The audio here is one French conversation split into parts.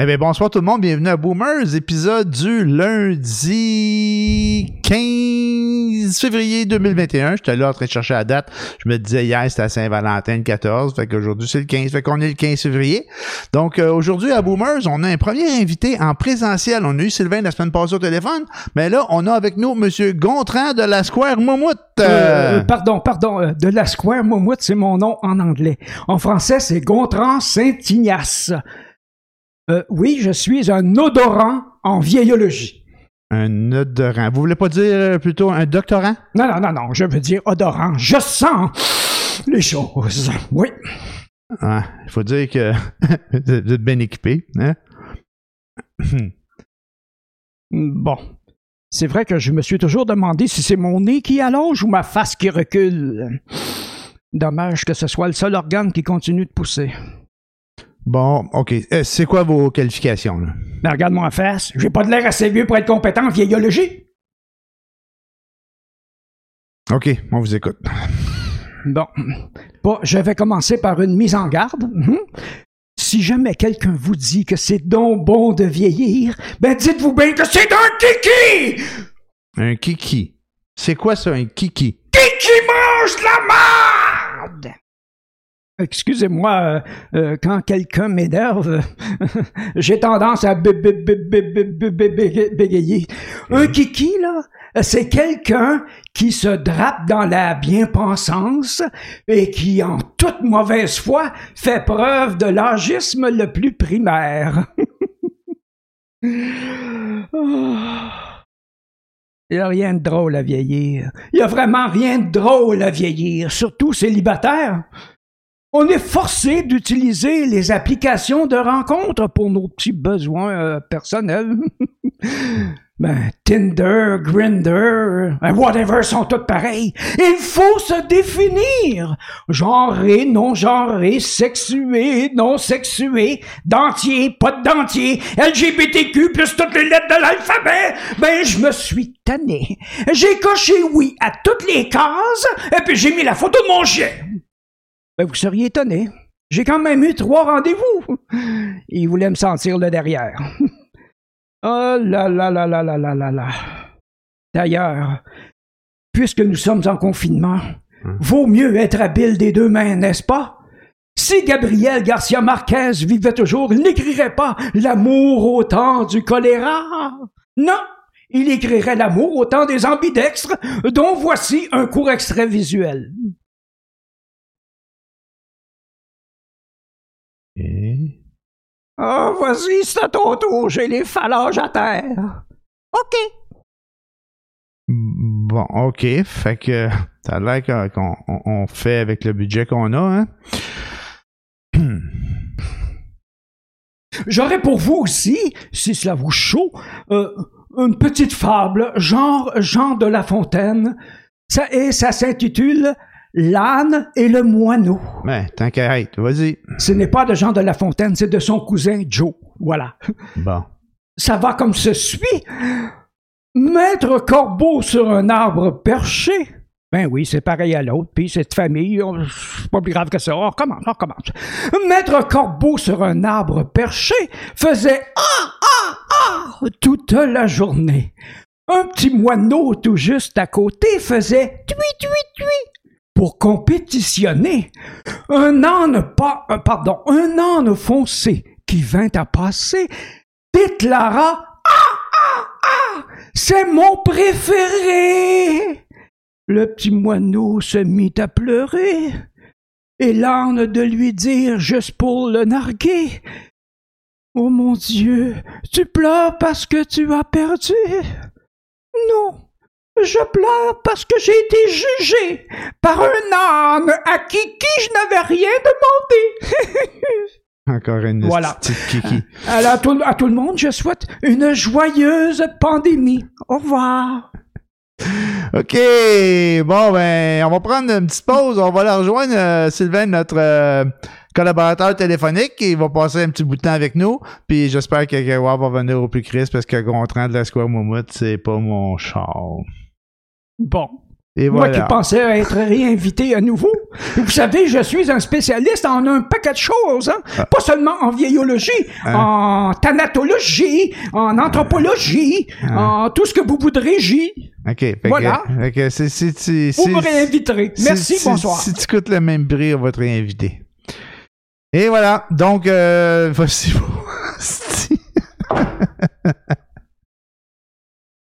Eh bien, bonsoir tout le monde, bienvenue à Boomers, épisode du lundi 15 février 2021. J'étais là en train de chercher la date. Je me disais hier, c'était à Saint-Valentin le 14, fait qu'aujourd'hui c'est le 15, fait qu'on est le 15 février. Donc euh, aujourd'hui à Boomers, on a un premier invité en présentiel. On a eu Sylvain la semaine passée au téléphone, mais là, on a avec nous Monsieur Gontran de la Square Moumout. Euh, pardon, pardon, euh, de la Square Moumout, c'est mon nom en anglais. En français, c'est Gontran Saint-Ignace. Euh, oui, je suis un odorant en vieillologie. Un odorant. Vous voulez pas dire euh, plutôt un doctorant? Non, non, non, non, je veux dire odorant. Je sens les choses. Oui. Ah, il faut dire que vous êtes bien équipé. Hein? Bon. C'est vrai que je me suis toujours demandé si c'est mon nez qui allonge ou ma face qui recule. Dommage que ce soit le seul organe qui continue de pousser. Bon, OK. Euh, c'est quoi vos qualifications? Là? Mais regarde-moi en face. J'ai pas de l'air assez vieux pour être compétent en vieillologie. OK, on vous écoute. Bon. Bon, je vais commencer par une mise en garde. Mhm. Si jamais quelqu'un vous dit que c'est donc bon de vieillir, ben dites-vous bien que c'est un kiki! Un kiki. C'est quoi ça, un kiki? Kiki mange la merde! Excusez-moi, euh, euh, quand quelqu'un m'énerve, j'ai tendance à bégayer. Un mmh. kiki, là, c'est quelqu'un qui se drape dans la bien-pensance et qui, en toute mauvaise foi, fait preuve de l'agisme le plus primaire. Il n'y a rien de drôle à vieillir. Il n'y a vraiment rien de drôle à vieillir, surtout célibataire. On est forcé d'utiliser les applications de rencontres pour nos petits besoins euh, personnels. ben, Tinder, Grinder, euh, whatever sont toutes pareilles. Il faut se définir. Genré, non genré, sexué, non sexué, dentier, pas de dentier, LGBTQ plus toutes les lettres de l'alphabet. Ben, je me suis tanné. J'ai coché oui à toutes les cases et puis j'ai mis la photo de mon chien. Ben, vous seriez étonné. J'ai quand même eu trois rendez-vous. Il voulait me sentir le derrière. oh là là là là là là là là. D'ailleurs, puisque nous sommes en confinement, vaut mieux être habile des deux mains, n'est-ce pas? Si Gabriel Garcia Marquez vivait toujours, il n'écrirait pas l'amour au temps du choléra. Non, il écrirait l'amour au temps des ambidextres, dont voici un court extrait visuel. Ah, vas-y, c'est à ton tour, j'ai les phalanges à terre. OK. Bon, OK. Fait que ça a l'air qu'on- qu'on on- on fait avec le budget qu'on a, hein? J'aurais pour vous aussi, si cela vous chaud, euh, une petite fable, genre Jean de La Fontaine. Ça, et ça s'intitule L'âne et le moineau. Ben, tant qu'à être, vas-y. Ce n'est pas de Jean de La Fontaine, c'est de son cousin Joe. Voilà. Bon. Ça va comme ceci. Maître Corbeau sur un arbre perché. Ben oui, c'est pareil à l'autre, puis cette famille, c'est pas plus grave que ça. On recommence, on recommence. Maître Corbeau sur un arbre perché faisait ah ah ah toute la journée. Un petit moineau tout juste à côté faisait tui tui tui pour compétitionner. Un âne pas, euh, pardon, un âne foncé qui vint à passer déclara Ah, ah, ah, c'est mon préféré. Le petit moineau se mit à pleurer et l'âne de lui dire juste pour le narguer Oh mon Dieu, tu pleures parce que tu as perdu Non, je pleure parce que j'ai été jugé par un âne à qui, qui je n'avais rien demandé. Encore une Voilà. petite kiki. Alors, à tout, à tout le monde, je souhaite une joyeuse pandémie. Au revoir. OK. Bon, ben, on va prendre une petite pause. On va la rejoindre, euh, Sylvain, notre euh, collaborateur téléphonique. Il va passer un petit bout de temps avec nous. Puis j'espère que Gawa va venir au plus Chris parce que Gontran de la Square Moumout, c'est pas mon char. Bon. Et Moi voilà. qui pensais être réinvité à nouveau. Vous savez, je suis un spécialiste en un paquet de choses. Hein? Ah. Pas seulement en vieillologie, en thanatologie, en anthropologie, Ah. en tout ce que vous voudrez, J. OK. Voilà. que c'est, c'est, c'est, Vous me réinviterez. Merci, bonsoir. Si tu coûtes le même prix, on va te réinviter. Et voilà. Donc, euh, voici Asti.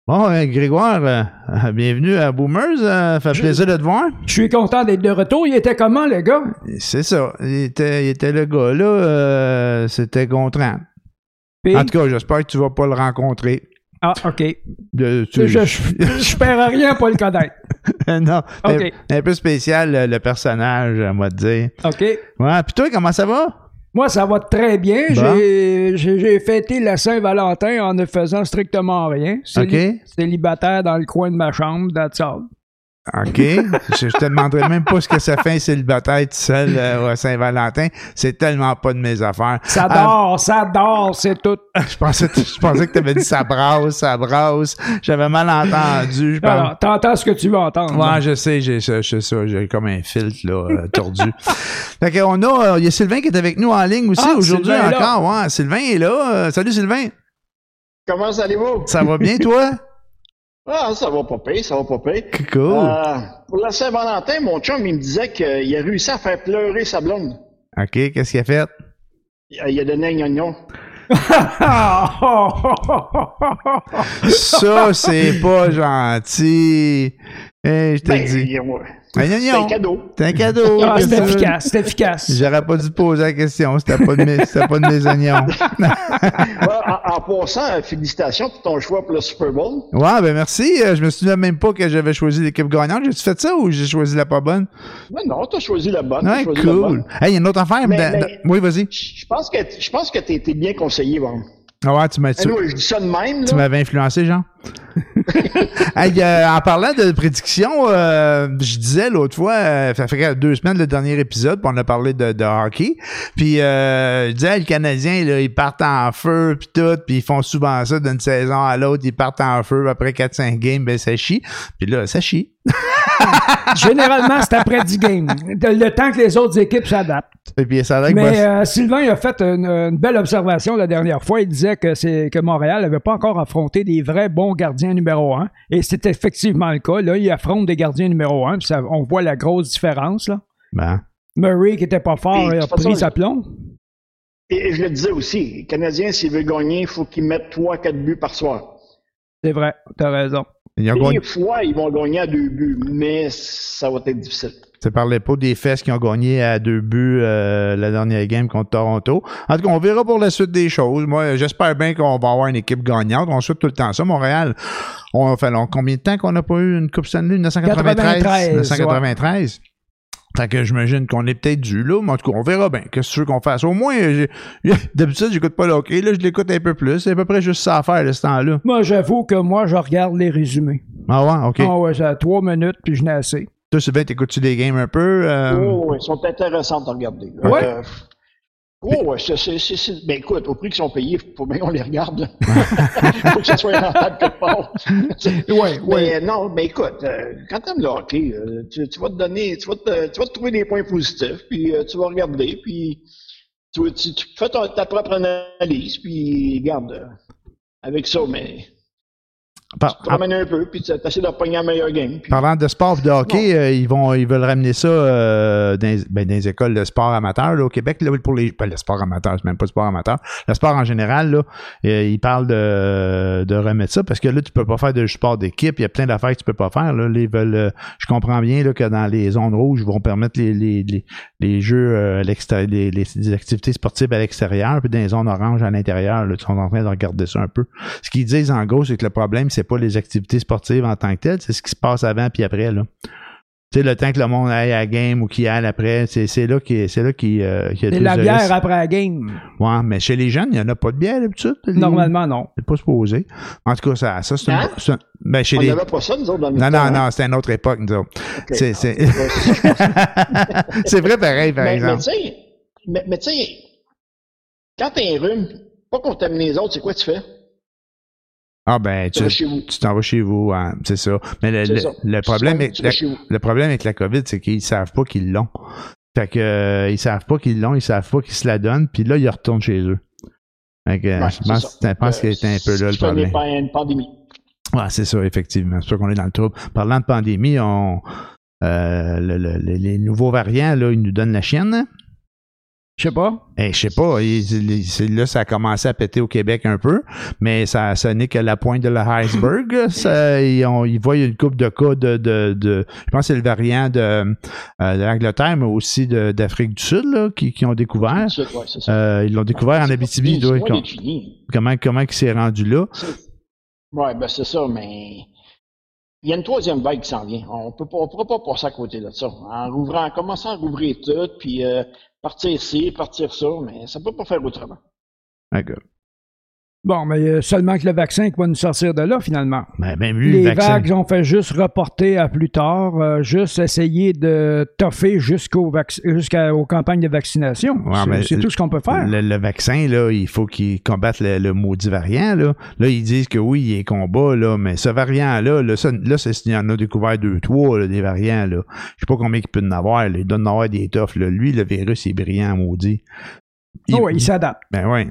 Bon, euh, Grégoire, euh, bienvenue à Boomers. euh, fait plaisir de te voir. Je suis content d'être de retour. Il était comment, le gars? C'est ça. Il était, il était le gars là. euh, c'était. Puis- En tout cas, j'espère que tu vas pas le rencontrer. Ah, OK. De- tu- Je, je, je perds rien pour le connaître. non, OK. un, un peu spécial le, personnage, on va te dire. OK. Ouais, puis toi, comment ça va? Moi, ça va très bien. Bon. J'ai- J'ai j'ai fêté la Saint-Valentin en ne faisant strictement rien. Céli-. Célibataire dans le coin de ma chambre, that's all. OK. je, je te demanderai même pas ce que ça fait un célibataire tout seul euh, à Saint-Valentin. C'est tellement pas de mes affaires. Ça Ah, dort, ça dort, c'est tout. je pensais, je pensais que tu avais dit ça brasse, ça brasse. J'avais mal entendu. Alors, t'entends ce que tu veux entendre. Ouais, je sais, j'ai ça, je sais ça, j'ai comme un filtre là, euh, tordu. fait qu'on a, euh, il y a Sylvain qui est avec nous en ligne aussi Ah, aujourd'hui Sylvain est là. encore. Ouais, Sylvain est là. Euh, salut Sylvain. Comment allez-vous? Ça va bien toi? Ah, ça va pas pire, ça va pas pire. Cool. Euh, pour la Saint-Valentin, mon chum, il me disait qu'il a réussi à faire pleurer sa blonde. OK, qu'est-ce qu'il a fait? Il a- il a donné un oignon. Ça, c'est pas gentil. Eh, je te Ben, dis. C'est un cadeau. C'est un cadeau. Ah, c'est veux? efficace, c'est efficace. J'aurais pas dû te poser la question. C'était pas de mes, c'était pas de mes oignons. Ouais, passant, félicitations pour ton choix pour le Super Bowl. Ouais, ben merci. Euh, Je me souviens même pas que j'avais choisi l'équipe gagnante. J'ai-tu fait ça ou j'ai choisi la pas bonne? Mais non, t'as choisi la bonne. Ouais, choisi la cool. bonne. Hey, il y a une autre affaire. Mais- dans- mais- dans- Oui, vas-y. Je pense que je pense que t'es bien conseillé, bon. Ah ouais, tu m'as tu, Anyway, je dis ça de même, tu m'avais influencé, Jean. Hey, euh, en parlant de prédictions, euh, je disais l'autre fois, euh, ça fait deux semaines le dernier épisode, puis on a parlé de, de hockey. Puis je disais, les Canadiens, là, ils partent en feu, puis tout, puis ils font souvent ça d'une saison à l'autre, ils partent en feu, après 4-5 games, ben ça chie. Puis là, ça chie. Généralement, c'est après 10 games. Le temps que les autres équipes s'adaptent. Et puis ça Mais euh, Sylvain a fait une, une belle observation la dernière fois. Il disait que c'est que Montréal n'avait pas encore affronté des vrais bons gardiens numéro un. Et c'est effectivement le cas. Là, il affronte des gardiens numéro un. Puis ça- on voit la grosse différence. Là. Ben, Murray, qui était pas fort, Et a pris sa plomb. Et, et je le disais aussi, les Canadiens, s'ils veulent gagner, il faut qu'ils mettent 3-4 buts par soir. C'est vrai, t'as raison. ils ont gagné- Des fois, ils vont gagner à deux buts, mais ça va être difficile. Ça parlait pas des fesses qui ont gagné à deux buts euh, la dernière game contre Toronto. En tout cas, on verra pour la suite des choses. Moi, j'espère bien qu'on va avoir une équipe gagnante. On souhaite tout le temps ça. Montréal, on fait long, combien de temps qu'on n'a pas eu une Coupe Stanley? 1993? 93, 1993. Fait que j'imagine qu'on est peut-être dû là, mais en tout cas, on verra bien. Qu'est-ce que tu veux qu'on fasse? Au moins, d'habitude, j'écoute pas le hockey. Là, je l'écoute un peu plus. C'est à peu près juste ça à faire, de ce temps-là. Moi, j'avoue que moi, je regarde les résumés. Ah ouais, OK. Ah ouais, ça a trois minutes, puis je n'ai assez. Toi, Sylvain, t'écoutes-tu des games un peu? Euh, Oh, ils sont intéressants à regarder. Ouais? Euh, oh, c'est, c'est, ben écoute, au prix qu'ils sont payés, faut bien qu'on les regarde. là. faut que ça soit rentable quelque part. Ouais, ouais. Mais non, mais écoute, euh, quand t'aimes le hockey, euh, tu, tu vas te donner, tu vas te, tu vas te trouver des points positifs, puis euh, tu vas regarder, puis tu, tu, tu fais ta, ta propre analyse, puis regarde, euh, avec ça, mais par- tu te ramènes un peu, puis tu essaies de game. Puis, Parlant de sport et de hockey, euh, ils vont ils veulent ramener ça euh, dans, ben, dans les écoles de sport amateur là, au Québec là, pour les pas le sport amateur, c'est même pas le sport amateur, le sport en général là, euh, ils parlent de, de remettre ça parce que là tu peux pas faire de sport d'équipe, il y a plein d'affaires que tu peux pas faire là, ils veulent je comprends bien là, que dans les zones rouges ils vont permettre les les, les, les jeux à les, les, les activités sportives à l'extérieur puis dans les zones oranges à l'intérieur là, ils sont en train de regarder ça un peu. Ce qu'ils disent en gros c'est que le problème c'est pas les activités sportives en tant que telles, c'est ce qui se passe avant puis après là. Tu sais, le temps que le monde aille à la game ou qu'il aille après, c'est, c'est là qu'il c'est là qu'il, euh, qu'il y a C'est plus la bière risques. après la game. Ouais, mais chez les jeunes, il n'y en a pas de bière d'habitude. Normalement, non. C'est pas supposé. En tout cas, ça, ça c'est, une- Hein? c'est un- ben, chez on les. n'avait pas ça, nous autres, dans le Non, non, hein? non, c'était une autre époque, nous autres. Ok. C'est, vrai pareil, par mais, mais exemple. tu sais, mais, mais tu sais, quand t'as un rhume, pas contaminer les autres, c'est quoi tu fais? Ah ben, Tu t'en vas chez vous, hein, c'est ça. Mais le, C'est le- ça. le Tu problème est la- le problème avec la COVID, c'est qu'ils savent pas qu'ils l'ont. Fait que euh, ils savent pas qu'ils l'ont, ils savent pas qu'ils se la donnent, puis là ils retournent chez eux. Fait que, Ouais, je pense, je pense qu'il était un peu là le problème. une pandémie. Ouais, c'est ça, effectivement. C'est sûr qu'on est dans le trouble. Parlant de pandémie, on euh, le- le- le- les nouveaux variants, là, ils nous donnent la chienne. Je sais pas. Eh, je sais pas, il- il- c'est- là, ça a commencé à péter au Québec un peu, mais ça, ça n'est que la pointe de l'iceberg. Ça, ils, ont- ils voient une coupe de cas de, de, de- je pense que c'est le variant de, euh, de l'Angleterre, mais aussi d'Afrique du Sud, là, qui, qui ont découvert. Ouais. Euh, ils l'ont découvert en Abitibi. fini, comment, comment il s'est rendu là? Ouais, ben c'est ça, mais il y a une troisième vague qui s'en vient. On peut pas, pourra pas passer à côté de ça. En rouvrant, en commençant à rouvrir tout, puis euh, partir ici, partir ça, mais ça peut pas faire autrement. D'accord. Bon, mais euh, seulement que le vaccin qui va nous sortir de là, finalement. Ben, même lui, Les le vagues ont fait juste reporter à plus tard, euh, juste essayer de toffer jusqu'aux campagnes de vaccination. Ouais, C'est- tout ce qu'on peut faire. Le, le vaccin, là, il faut qu'il combatte le, le maudit variant. Là. là, ils disent que oui, il est combat, là, mais ce variant-là, là, ça, là c'est s'il y en a découvert deux, trois, là, des variants. Là. Je sais pas combien il peut en avoir. Là. Il doit en avoir des toffes. Lui, le virus, il est brillant, maudit. Il- Oh, ouais, il s'adapte. ben ouais.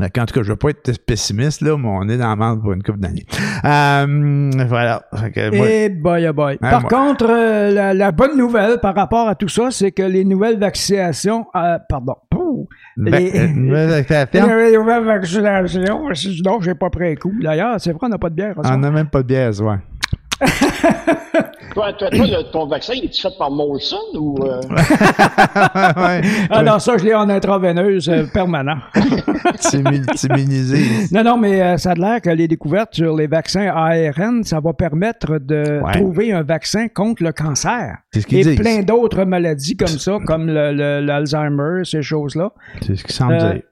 Fait qu'en tout cas, je veux pas être pessimiste, là, mais on est dans la merde pour une couple d'années. Euh, voilà. Moi- Et boy, oh boy. Hein, par moi- contre, euh, la, la bonne nouvelle par rapport à tout ça, c'est que les nouvelles vaccinations, euh, pardon, Pouh. Ben, les- euh, nouvelles vaccinations, non, j'ai pas pris un coup. D'ailleurs, c'est vrai, on n'a pas de bière. on n'a même pas de bière, ouais. Toi, toi, toi, le- ton vaccin, il est fait par Molson ou. euh, ouais. Ah non, ça, je l'ai en intraveineuse euh, permanent. C'est. Non, non, mais euh, ça a l'air que les découvertes sur les vaccins ARN, ça va permettre de Ouais. trouver un vaccin contre le cancer. C'est ce qu'ils Et disent. plein d'autres maladies comme ça, comme le- le- l'Alzheimer, ces choses-là. C'est ce qu'ils semblent Euh, dire.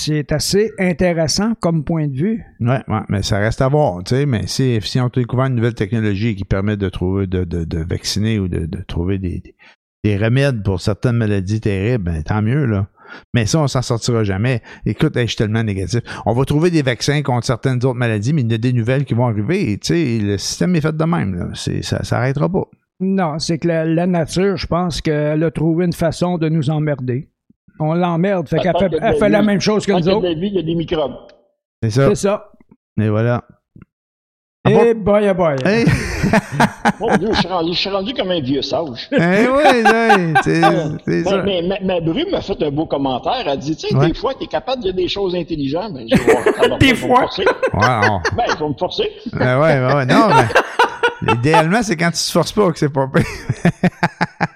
C'est assez intéressant comme point de vue. Ouais, ouais, mais ça reste à voir, mais si, si on a découvert une nouvelle technologie qui permet de trouver, de, de, de vacciner ou de, de trouver des, des, des remèdes pour certaines maladies terribles, ben, tant mieux, là. Mais ça, on s'en sortira jamais. Écoute, hey, je suis tellement négatif. On va trouver des vaccins contre certaines autres maladies, mais il y a des nouvelles qui vont arriver. et, le système est fait de même, là. Ça s'arrêtera pas. Non, c'est que la, la nature, je pense qu'elle a trouvé une façon de nous emmerder. On l'emmerde, fait Tant qu'elle fait, elle la fait la même chose que nous autres. il y a des microbes. C'est ça. C'est ça. Et voilà. Ah Et boy, oh boy. Hey! Mon Dieu, je suis rendu, je suis rendu comme un vieux sage. Eh oui, oui, c'est, c'est ça. Mais, mais, mais Bru m'a fait un beau commentaire. Elle dit, tu sais, Ouais. des fois, tu es capable de dire des choses intelligentes. Ben, Ouais, alors, Des fois. Ben, ils vont me forcer. Ben ouais, ben ouais, non, mais idéalement, c'est quand tu te forces pas que c'est pas pire.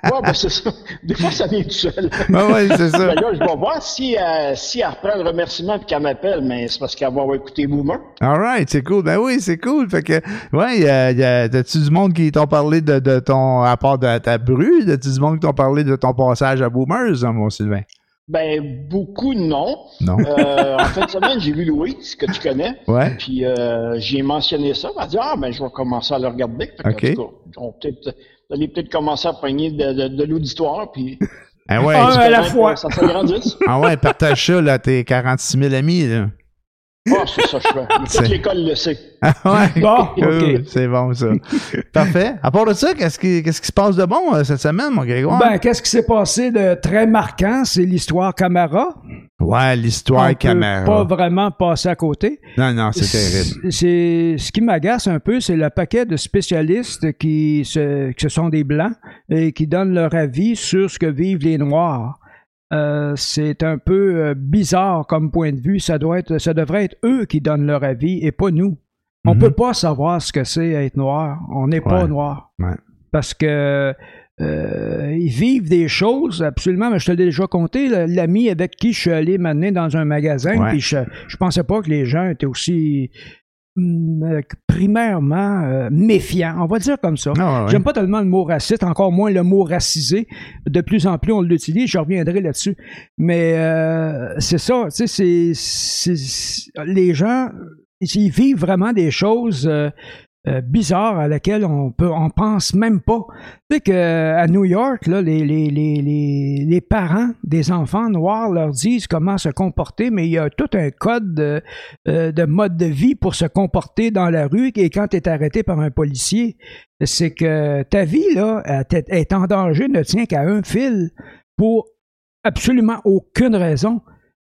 Ouais, ben, c'est ça. Des fois, ça vient tout seul. Ben ouais, c'est ça. Ben là, je vais voir si, euh, si elle reprend le remerciement et qu'elle m'appelle, mais c'est parce qu'elle va avoir écouté Boomer. All right, c'est cool. Ben oui, c'est cool. Fait que, ouais, y a, y a- t'as-tu du monde qui t'ont parlé de, de ton, à part de ta bru, t'as-tu du monde qui t'ont parlé de ton passage à Boomers, hein, mon Sylvain? Ben, beaucoup non. Non? Euh, en fin de semaine, j'ai vu Louise, que tu connais. Ouais. Puis euh, j'ai mentionné ça. Elle a dit Ah, ben, je vais commencer à le regarder. Fait que, OK. en tout cas, on vous allez peut-être commencer à pogner de, de, de l'auditoire. Puis Ah ouais, Ah, à la fois. Ça s'agrandisse. ah ouais, partage ça, là, tes 46 000 amis, là. Ah, c'est ça, je fais. Toute l'école le sait. Ah ouais. Bon, Cool. C'est bon, ça. Parfait. À part de ça, qu'est-ce qui, qu'est-ce qui se passe de bon euh, cette semaine, mon Grégoire? Ben, qu'est-ce qui s'est passé de très marquant? C'est l'histoire Camara. ouais, l'histoire peut pas vraiment passer à côté. Non, non, c'est terrible. C'est ce qui m'agace un peu, c'est le paquet de spécialistes qui se, qui sont des blancs et qui donnent leur avis sur ce que vivent les noirs. Euh, c'est un peu euh, bizarre comme point de vue. Ça doit être, ça devrait être eux qui donnent leur avis et pas nous. On Mhm. peut pas savoir ce que c'est être noir. On n'est pas noir. Ouais. Parce que euh, ils vivent des choses absolument. Mais je te l'ai déjà compté. L'ami avec qui je suis allé m'amener dans un magasin, puis je, je pensais pas que les gens étaient aussi primairement euh, méfiants. On va dire comme ça. Ah ouais. J'aime pas tellement le mot raciste, encore moins le mot racisé. De plus en plus, on l'utilise. Je reviendrai là-dessus. Mais euh, c'est ça. Tu sais, c'est- les gens, ils vivent vraiment des choses. euh, euh, bizarre à laquelle on peut on pense même pas. Tu sais qu'à New York, là, les, parents des enfants noirs leur disent comment se comporter, mais il y a tout un code de, euh, de mode de vie pour se comporter dans la rue. Et quand tu es arrêté par un policier, c'est que ta vie là est en danger, ne tient qu'à un fil pour absolument aucune raison.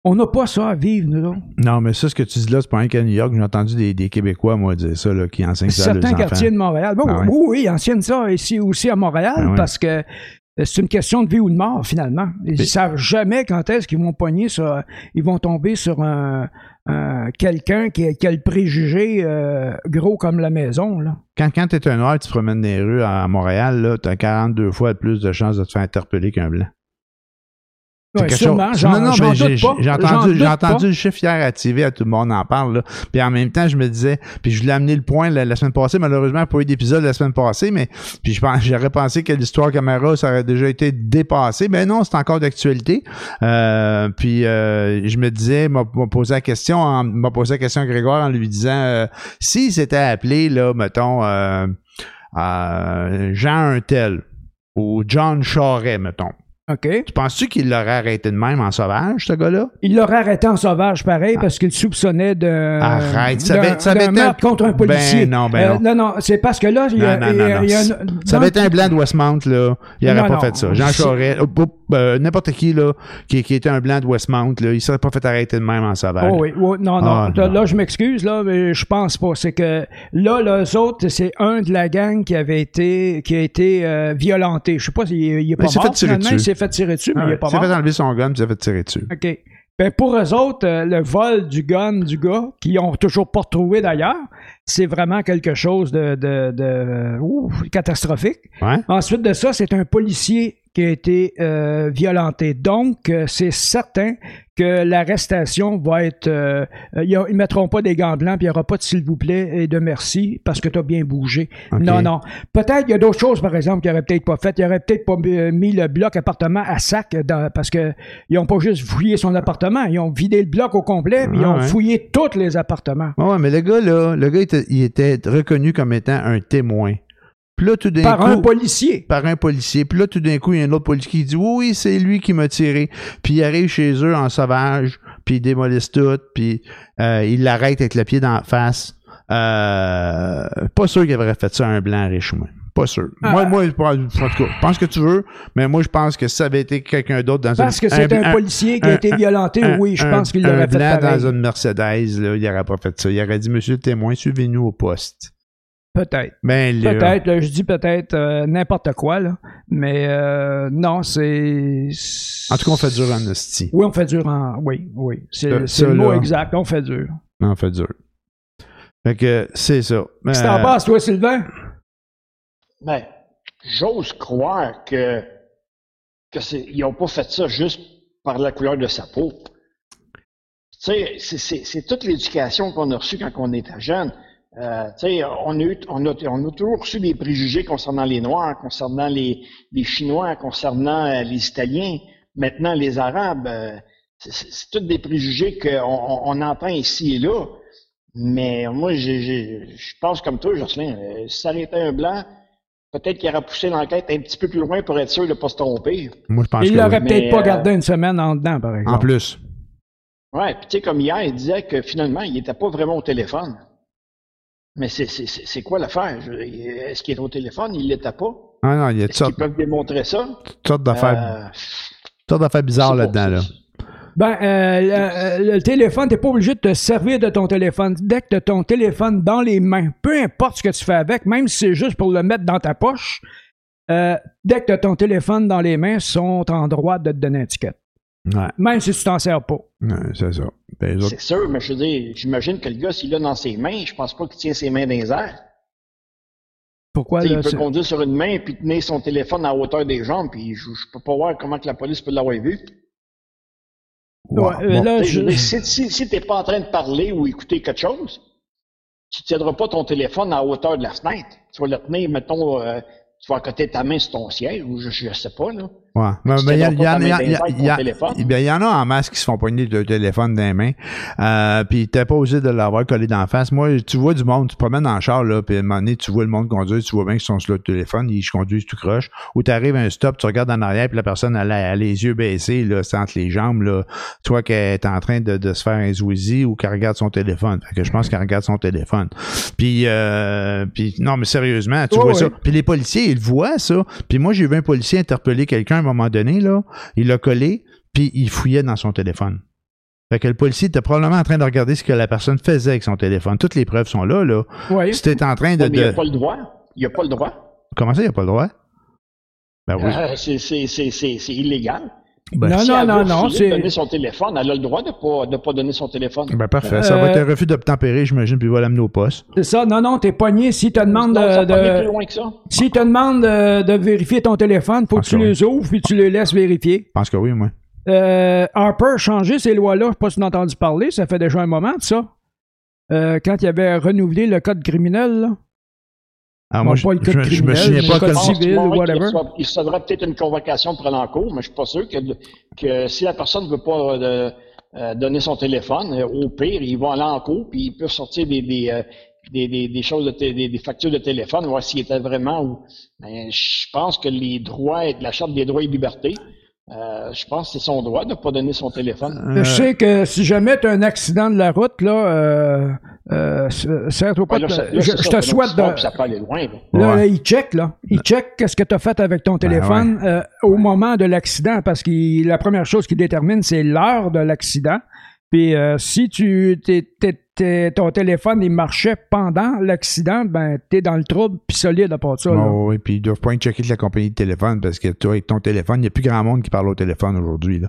On n'a pas ça à vivre, nous autres. Non, mais ça, ce que tu dis là, c'est pas rien qu'à New York. J'ai entendu des, des Québécois, moi, dire ça, là, qui enseignent ça à leurs certains enfants. quartiers de Montréal. Bon, Ah ouais. oui, oui, enseignent ça ici aussi à Montréal Ah ouais. parce que euh, c'est une question de vie ou de mort finalement. Ils ne Mais- savent jamais quand est-ce qu'ils vont pogner sur, ils vont tomber sur un, un- quelqu'un qui, a- qui a le préjugé euh, gros comme la maison là. Quand, quand t'es un noir, tu te promènes dans les rues à Montréal, là, t'as 42 fois plus de chances de te faire interpeller qu'un blanc. Ouais, sûrement, non, non, mais j'ai entendu, j'ai entendu le chiffre hier à TV, à tout le monde en parle. Là. Puis en même temps, je me disais, puis je voulais amener le point la, la semaine passée, malheureusement, il n'y a pas eu d'épisode la semaine passée, mais puis je pense, j'aurais pensé que l'histoire caméra, ça aurait déjà été dépassé. Mais non, c'est encore d'actualité. Euh, puis euh, je me disais, m'a posé la question, m'a posé la question à Grégoire en lui disant, euh, si c'était appelé, là, mettons, euh, euh, Jean Untel ou John Charret, mettons. OK. Tu penses-tu qu'il l'aurait arrêté de même en sauvage, ce gars-là? Il l'aurait arrêté en sauvage pareil parce qu'il soupçonnait de Arrête, ça avait- ça avait été un- contre un policier. Ben non, ben Euh, non. non, non, c'est parce que là, il y a, Non, non, non, il y a Ça avait été un blanc de Westmount, là. Il aurait Non, pas fait ça. Jean Charest, oh, oh, euh, n'importe qui, là, qui, qui était un blanc de Westmount, là, il serait pas fait arrêter de même en sauvage. Oh oui, oui, non, non. Ah, Là, non. là, je m'excuse, là, mais je pense pas. C'est que là, les autres, c'est un de la gang qui avait été, qui a été euh, violenté. Je sais pas s'il il est pas mort. Fait tirer finalement. dessus. Il s'est fait tirer dessus, mais Ah il est pas Il s'est mort. fait enlever son gun, puis il s'est fait tirer dessus. OK. Ben pour eux autres, euh, le vol du gun du gars, qui ont toujours pas retrouvé d'ailleurs, c'est vraiment quelque chose de, de, de ouh, catastrophique. Ouais. Ensuite de ça, c'est un policier qui a été euh, violenté. Donc, euh, c'est certain que l'arrestation va être... euh, euh, ils ne mettront pas des gants blancs, puis il n'y aura pas de s'il vous plaît et de merci parce que tu as bien bougé. Non, non. Peut-être il y a d'autres choses, par exemple, qu'ils n'auraient peut-être pas faites. Ils n'auraient peut-être pas mis le bloc appartement à sac dans- parce que ils n'ont pas juste fouillé son appartement, ils ont vidé le bloc au complet, puis ils Ah ont ouais. fouillé tous les appartements. Ouais, mais le gars, là, le gars, il était reconnu comme étant un témoin. Puis là, tout d'un Par coup... un policier. par un policier. Puis là, tout d'un coup, il y a un autre policier qui dit Oui, oui, c'est lui qui m'a tiré. Puis il arrive chez eux en sauvage, puis il démolisse tout, puis euh, il l'arrête avec le pied dans la face. Euh, pas sûr qu'il aurait fait ça à un blanc riche, moi. Pas sûr. Ah. Moi, moi, je pense- en tout cas, pense que tu veux, mais moi, je pense que si ça avait été quelqu'un d'autre dans Parce une, que c'est un, un- policier qui a un- été violenté, un- oui, je un- pense qu'il un l'aurait fait blanc pareil. dans une Mercedes, là, il n'aurait pas fait ça. Il aurait dit Monsieur le témoin, suivez-nous au poste. Peut-être. Ben, Peut-être, là, je dis peut-être euh, n'importe quoi, là. Mais euh, non, c'est. En tout cas, on fait dur en hostie. Oui, on fait dur en. Oui, oui. C'est le mot là. exact, on fait dur. On fait dur. Fait que c'est ça. Qu'est-ce que t'en Euh, penses, toi, Sylvain? Ben, j'ose croire que, que c'est, ils n'ont pas fait ça juste par la couleur de sa peau. Tu sais, c'est, c'est, c'est toute l'éducation qu'on a reçue quand on était jeune. Euh, tu sais, on a, eu, on, a, on a toujours reçu des préjugés concernant les Noirs, concernant les, les Chinois, concernant euh, les Italiens, maintenant les Arabes. euh, c'est, c'est, c'est tous des préjugés qu'on on, on entend ici et là. Mais moi, je pense comme toi, Jocelyn, euh, si ça avait été un blanc, peut-être qu'il aurait poussé l'enquête un petit peu plus loin pour être sûr de ne pas se tromper. Moi, je pense Il l'aurait oui. peut-être pas euh, gardé une semaine en dedans, par exemple. En plus. Ouais, puis tu sais, comme hier, il disait que finalement, il n'était pas vraiment au téléphone. Mais c'est, c'est, c'est, c'est quoi l'affaire? Est-ce qu'il est au téléphone? Il l'était pas? Ah non, il y a Est-ce qu'ils peuvent démontrer ça? toutes sortes d'affaires, Euh, sortes d'affaires bizarres là-dedans. Là. Ben, euh, le, le téléphone, t'es pas obligé de te servir de ton téléphone. Dès que t'as ton téléphone dans les mains, peu importe ce que tu fais avec, même si c'est juste pour le mettre dans ta poche, euh, dès que t'as ton téléphone dans les mains, ils sont en droit de te donner un ticket. Ouais, Même si tu t'en sers pas. ouais, c'est ça. Ben, autres- C'est sûr, mais je veux dire, j'imagine que le gars, s'il l'a dans ses mains, je pense pas qu'il tient ses mains dans les airs. Pourquoi là, il peut conduire sur une main puis tenir son téléphone à hauteur des jambes, puis je, je peux pas voir comment que la police peut l'avoir vu. Wow. Ouais, Bon. là, je si si, si t'es pas en train de parler ou écouter quelque chose, tu ne tiendras pas ton téléphone à hauteur de la fenêtre. Tu vas le tenir, mettons, euh, tu vas accoter ta main sur ton siège, ou je, je sais pas, là. Ouais. Mais, il y, y en- a- en a en masse qui se font poigner le téléphone dans les mains. Euh, puis t'es pas osé de l'avoir collé d'en face. Moi, tu vois du monde, tu te promènes dans le char, là, puis à un moment donné, tu vois le monde conduire, tu vois bien qu'ils sont sur le téléphone, ils conduisent tout croche. Ou t'arrives à un stop, tu regardes en arrière, puis la personne, elle a, les yeux baissés, là, entre les jambes, là. Tu vois qu'elle est en train de, de se faire un zouizi ou qu'elle regarde son téléphone. Fait que je pense qu'elle regarde son téléphone. Puis, euh, puis non, mais sérieusement, tu vois ouais. ça. Puis les policiers, ils voient ça. Puis moi, j'ai vu un policier interpeller quelqu'un moment donné, là. Il l'a collé, puis il fouillait dans son téléphone. Fait que le policier était probablement en train de regarder ce que la personne faisait avec son téléphone. Toutes les preuves sont là, là. Oui. T'es en train de... Mais il de- n'a pas le droit? Il n'a pas le droit? Comment ça, il n'y a pas le droit? Ben oui. Euh, c'est- c'est c'est- c'est- c'est illégal. Ben, Non, si non, elle non, non, c'est- donner son téléphone, elle a le droit de ne pas, de pas donner son téléphone. ben parfait. Ça va Euh, être un refus d'obtempérer, j'imagine, puis il va l'amener au poste. C'est ça. Non, non, t'es pogné. Si te demande de, de- plus loin que ça. si te demande de, de vérifier ton téléphone, faut que tu les ouvres puis tu les laisses vérifier. Je pense que oui, moi. Euh, Harper a changé ces lois-là. Je sais pas si tu as entendu parler. Ça fait déjà un moment de ça. Euh, quand il avait renouvelé le code criminel, là. Ah, moi, je, je- je me souviens pas pense civil, whatever. Il recevra peut-être une convocation pour aller en cours, mais je suis pas sûr que, que si la personne ne veut pas euh, euh, donner son téléphone, euh, au pire, il va aller en cours, puis il peut sortir des, des, euh, des, des, des choses, de des, des factures de téléphone, voir s'il était vraiment ou. Mais je pense que les droits, et la charte des droits et libertés, euh, je pense que c'est son droit de ne pas donner son téléphone. Euh, Je sais que si jamais tu as un accident de la route, là, euh, euh, serre-toi pas Ouais, là, là, je, te souhaite de. puis Ça peut aller loin. là. Là, Ouais. là, il check, là. Il check qu'est-ce que tu as fait avec ton téléphone euh, au moment de l'accident, parce que la première chose qu'il détermine, c'est l'heure de l'accident. Puis euh, si tu ton téléphone il marchait pendant l'accident, ben t'es dans le trouble puis solide à part ça. Oh, oui, puis ils doivent pas être checker de la compagnie de téléphone parce que toi, avec ton téléphone, il n'y a plus grand monde qui parle au téléphone aujourd'hui.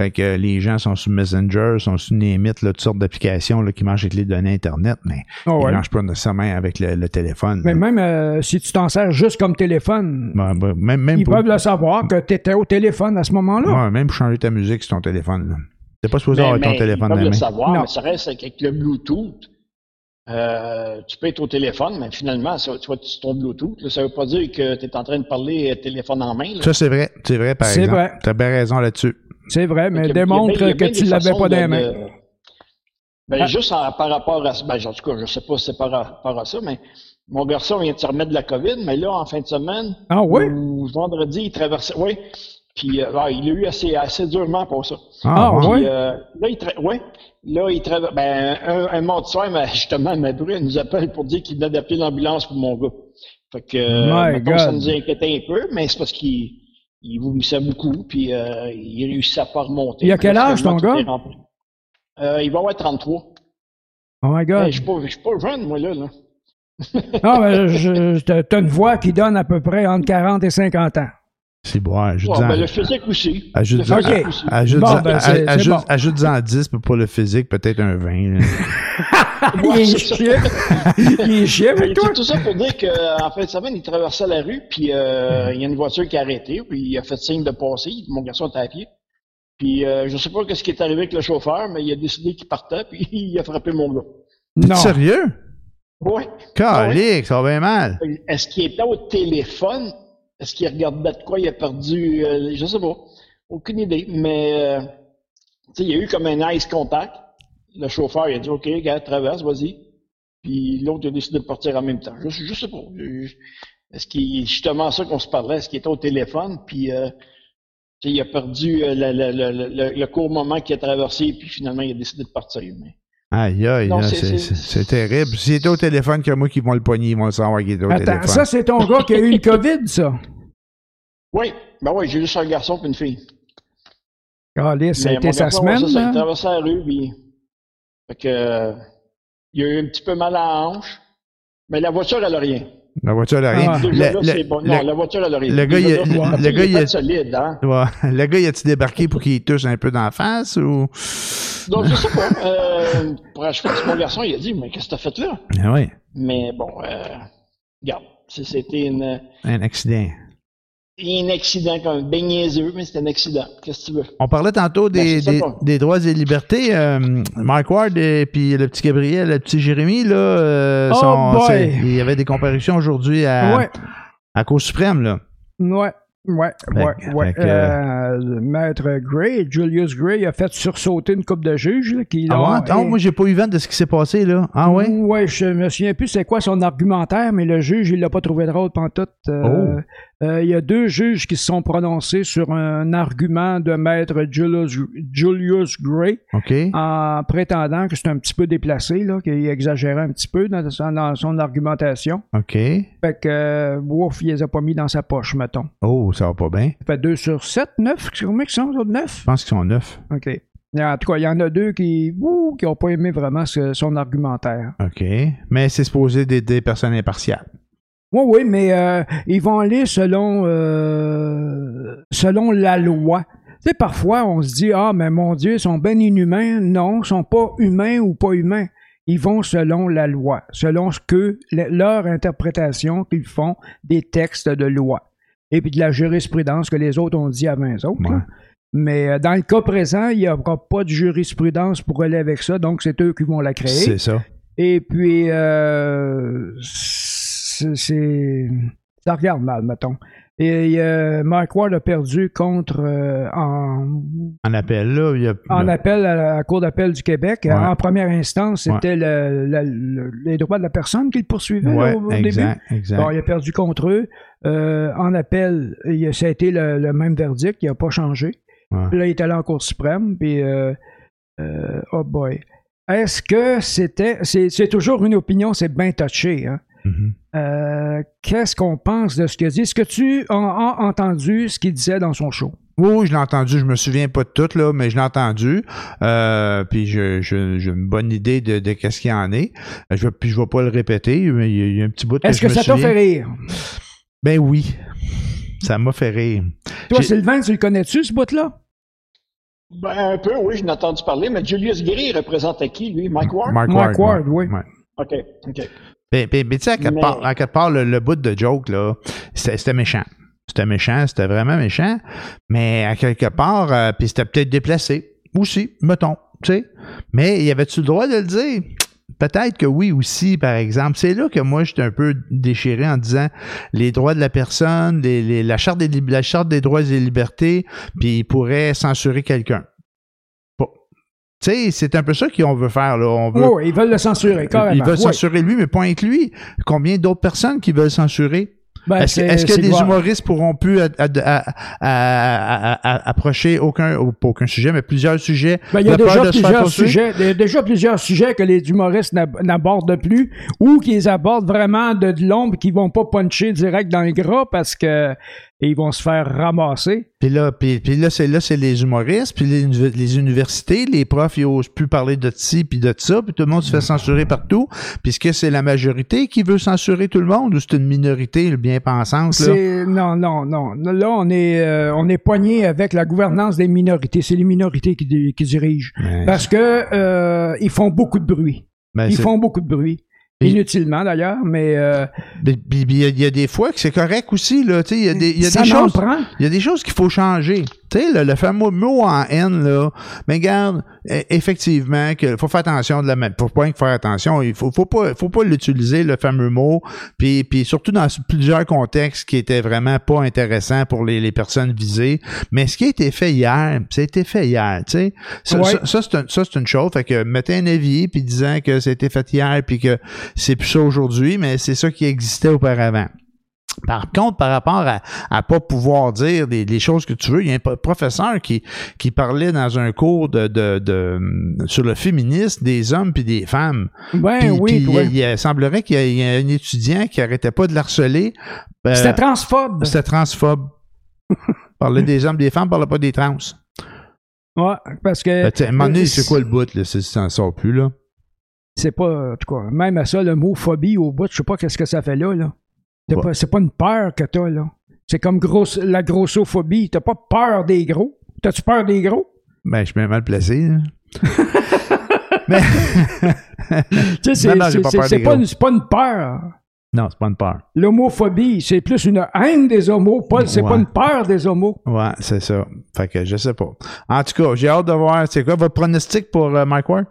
Fait que euh, les gens sont sous Messenger, sont sous Nemit, là, toutes sortes d'applications là, qui marchent avec les données Internet, mais Ah ils ouais. ne marchent pas nécessairement avec le, le téléphone. Mais là. même euh, si tu t'en sers juste comme téléphone, Ouais, même, même, ils pour, peuvent le savoir que tu étais au téléphone à ce moment-là. ouais, même pour changer ta musique sur ton téléphone. là. T'es pas supposé avoir ton téléphone dans la le main. savoir, Non. mais ça reste avec le Bluetooth. Euh, tu peux être au téléphone, mais finalement, ça, tu sur ton Bluetooth. là, ça veut pas dire que tu es en train de parler euh, téléphone en main. là. Ça, c'est vrai. C'est vrai, par C'est exemple. vrai. T'as bien raison là-dessus. C'est vrai, mais démontre bien- que tu l'avais pas dans de- les mains. de- Ben, Ah. juste en- par rapport à ben, en tout cas, je sais pas si c'est par rapport à ça, mais mon garçon vient de se remettre de la COVID, mais là, en fin de semaine, Ah oui? ou vendredi, il traversait, oui, puis euh, ouais, il a eu assez, assez durement pour ça. Ah, ouais. ouais? Puis, euh, là, il tra- ouais, là, il travaille. Ben, un, un mardi soir, mais justement, ma brune nous appelle pour dire qu'il venait d'appeler l'ambulance pour mon gars. Fait que, euh, mettons, ça God. nous inquiétait un peu, mais c'est parce qu'il il vomissait beaucoup, puis euh, il réussissait à pas remonter. Il a quel âge, ton gars? Euh, il va avoir 33. Oh my Hey, God. je suis pas, je suis pas jeune, moi, là. là. Non, mais je- je- t'as t'as une voix qui donne à peu près entre 40 et 50 ans. C'est bon. Ajoute-en Ouais, ben, le physique aussi. ajoute- Le physique Ok. aussi. ajoute- Bon, ben, ajoute- bon. ajoute-en 10 pour le physique, peut-être un 20. là. il est chier. il est chier Mais avec toi. tout, tout ça pour dire qu'en fin de semaine, il traversait la rue, puis euh, il y a une voiture qui a arrêté, puis il a fait signe de passer. Mon garçon était à pied. Puis euh, je sais pas ce qui est arrivé avec le chauffeur, mais il a décidé qu'il partait, puis il a frappé mon gars. Non. sérieux? Ouais. Calique, ça va bien mal. Est-ce qu'il était au téléphone? Est-ce qu'il regardait de quoi? Il a perdu, euh, je sais pas. Aucune idée. Mais, euh, il y a eu comme un ice contact. Le chauffeur, il a dit, OK, gars, traverse, vas-y. Puis l'autre, a décidé de partir en même temps. Je, je sais pas. Est-ce qu'il, justement ça qu'on se parlait, est-ce qu'il était au téléphone? Puis, euh, il a perdu euh, le, le, le, le- court moment qu'il a traversé, puis finalement, il a décidé de partir. Aïe, aïe, là, c'est- terrible. S'il était au téléphone, que moi qui vont le pogner, ils vont le savoir qu'il était au Attends, téléphone. ça, c'est ton gars qui a eu le COVID, ça? Oui, ben oui, j'ai juste un garçon puis une fille. Calice, ça a été sa semaine. ça, ça, hein? il traversait la rue, puis... Fait que... euh, il a eu un petit peu mal à la hanche, mais la voiture, elle a rien. La voiture, elle a rien. Ah. Le, Déjà, là, le- c'est bon. le- Non, la voiture, elle a rien. le gars, il- le gars, est il- solide, hein? ouais. Le gars, il a-tu débarqué pour qu'il touche un peu d'en face ou? Donc, je sais pas. Euh, pour achever, mon garçon, il a dit, mais qu'est-ce que t'as fait là? Ah oui, Mais bon, euh, regarde, c'est- c'était une, un accident. un accident, quand même, bien niaiseux, mais c'était un accident. Qu'est-ce que tu veux? On parlait tantôt des, Ben, c'est ça, des, droits et libertés. Euh, Mike Ward et puis le petit Gabriel, le petit Jérémy, là, euh, Oh sont- c'est- il y avait des comparutions aujourd'hui à, Ouais, à Cour suprême, là. ouais. Ouais, Fait- ouais, ouais. que- Euh, maître Gray, Julius Gray, a fait sursauter une coupe de juges là, qui Ah ouais? Attends, et- moi, j'ai pas eu vent de ce qui s'est passé, là. Ah ouais? Ouais, je me souviens plus c'est quoi son argumentaire, mais le juge, il l'a pas trouvé drôle pantoute. Euh, Oh. Euh, Il y a deux juges qui se sont prononcés sur un argument de maître Julius, Julius Gray en prétendant que c'était un petit peu déplacé, qu'il exagérait un petit peu dans son, dans son argumentation. OK. Fait que, euh, ouf, il les a pas mis dans sa poche, mettons. Oh, ça va pas bien. Ça fait 2 sur 7, 9, combien qu'ils sont, les autres 9? Je pense qu'ils sont neufs. OK. En tout cas, il y en a deux qui n'ont qui ont pas aimé vraiment ce- son argumentaire. OK. Mais c'est supposé des, des personnes impartiales. Oui, oui, mais euh, ils vont aller selon, euh, selon la loi. Tu sais, parfois, on se dit, ah, mais mon Dieu, ils sont bien inhumains. Non, ils sont pas humains ou pas humains. Ils vont selon la loi, selon ce que le- leur interprétation qu'ils font des textes de loi. Et puis de la jurisprudence que les autres ont dit avant eux autres. Ouais. Mais euh, dans le cas présent, il n'y aura pas de jurisprudence pour aller avec ça, donc c'est eux qui vont la créer. C'est ça. Et puis, euh, c'est, ça regarde mal, mettons. Et euh, Mark Ward a perdu contre euh, en, En appel, là, il a. en appel à la Cour d'appel du Québec. Ouais. En première instance, c'était le- le- le- les droits de la personne qui le poursuivait Ouais, au, au exact, début. exact. Bon, il a perdu contre eux. Euh, en appel, il ça a été le, même verdict, il n'a pas changé. Puis là, il est allé en Cour suprême, puis euh, oh boy. Est-ce que c'était. C'est, c'est toujours une opinion, c'est bien touché. Hein? Mhm. Euh, qu'est-ce qu'on pense de ce qu'il a dit? Est-ce que tu as, as entendu ce qu'il disait dans son show? Oui, oui, je l'ai entendu. Je me souviens pas de tout, là, mais je l'ai entendu. Euh, puis je, je- j'ai une bonne idée de, de qu'est-ce qu'il y en est. Euh, Je puis je vais pas le répéter, mais il y a, il y a un petit bout que Est-ce que ça t'a souviens. fait rire? Ben oui. Ça m'a fait rire. Toi, J'ai- Sylvain, tu le connais-tu, ce bout-là? Ben, un peu, oui, je n'ai entendu parler, mais Julius Gray représente qui, lui? Mike Ward? Mark Ward, Ward, oui. ouais. OK, OK. Ben, ben, ben, tu sais, à quelque Mais- part, à quelque part, le, le bout de joke, là, c'était méchant. C'était méchant, c'était vraiment méchant. Mais à quelque part, euh, puis c'était peut-être déplacé. Aussi, mettons, tu sais. Mais y avait-tu le droit de le dire? Peut-être que oui aussi, par exemple. C'est là que moi, j'étais un peu déchiré en disant les droits de la personne, les- les- la, charte des, la charte des droits et des libertés, puis il pourrait censurer quelqu'un. Tu sais, c'est un peu ça qu'on veut faire, là. On veut, Oui, ils veulent le censurer, carrément. ils veulent censurer lui, mais pas avec lui. Combien d'autres personnes qui veulent censurer? Ben, Est-ce que, c'est des voir. humoristes pourront plus à- à- à- approcher aucun, aucun sujet, mais plusieurs sujets? Ben, il y a déjà plusieurs, sujets, il y a déjà plusieurs sujets que les humoristes n'ab- n'abordent plus ou qu'ils abordent vraiment de, de l'ombre qui vont pas puncher direct dans le gras parce que ils vont se faire ramasser. Puis là, puis, puis là, c'est là, c'est les humoristes, puis les, uni- les universités, les profs, ils osent plus parler de ci, puis de ça, puis tout le monde se fait censurer partout. Puis est-ce que c'est la majorité qui veut censurer tout le monde ou c'est une minorité bien pensante, là? C'est non, non, non. Là, on est euh, on est poigné avec la gouvernance des minorités. C'est les minorités qui, di- qui dirigent Ouais. parce que euh, ils font beaucoup de bruit. Ben, Ils font beaucoup de bruit. Inutilement d'ailleurs, mais euh, il y, a- il y a des fois que c'est correct aussi, là. Tu sais, il y a des, il y a des choses. Il y a des choses qu'il faut changer. Tu sais, le, le fameux mot en haine, là, mais regarde, e- effectivement, qu'il faut faire attention de la même. Faut pas faire attention. Il faut, faut pas, faut pas l'utiliser, le fameux mot. Puis, puis surtout dans plusieurs contextes qui étaient vraiment pas intéressants pour les, les personnes visées. Mais ce qui a été fait hier, ça a été fait hier, tu sais. Ça, Ouais. ça, ça, c'est un- ça, c'est une chose. Fait que mettez un avis puis disant que c'était fait hier puis que c'est plus ça aujourd'hui, mais c'est ça qui existait auparavant. Par contre, par rapport à, à pas pouvoir dire des, des choses que tu veux, il y a un professeur qui, qui parlait dans un cours de, de, de sur le féminisme des hommes puis des femmes. Puis- oui, toi. il, il semblerait qu'il y a, il y a un étudiant qui arrêtait pas de l'harceler. Euh, C'était transphobe. C'était transphobe. parlait des hommes, des femmes, parlait pas des trans. Ouais, parce que Ben, à un moment donné, euh, c'est quoi le bout, là? Ça n'en sort plus, là. C'est pas en tout cas même à ça le mot phobie au bout, je sais pas qu'est-ce que ça fait là là. C'est Ouais. pas, pas une peur que t'as là. C'est comme grosse, la grossophobie. T'as pas peur des gros? T'as-tu peur des gros? Ben, je suis mal placé, là. Mais, Tu sais, pas c'est pas une peur. Non, c'est pas une peur. L'homophobie, c'est plus une haine des homos, pas, c'est Ouais. pas une peur des homos. Ouais, c'est ça. Fait que je sais pas. En tout cas, j'ai hâte de voir. C'est quoi votre pronostic pour euh, Mike Ward?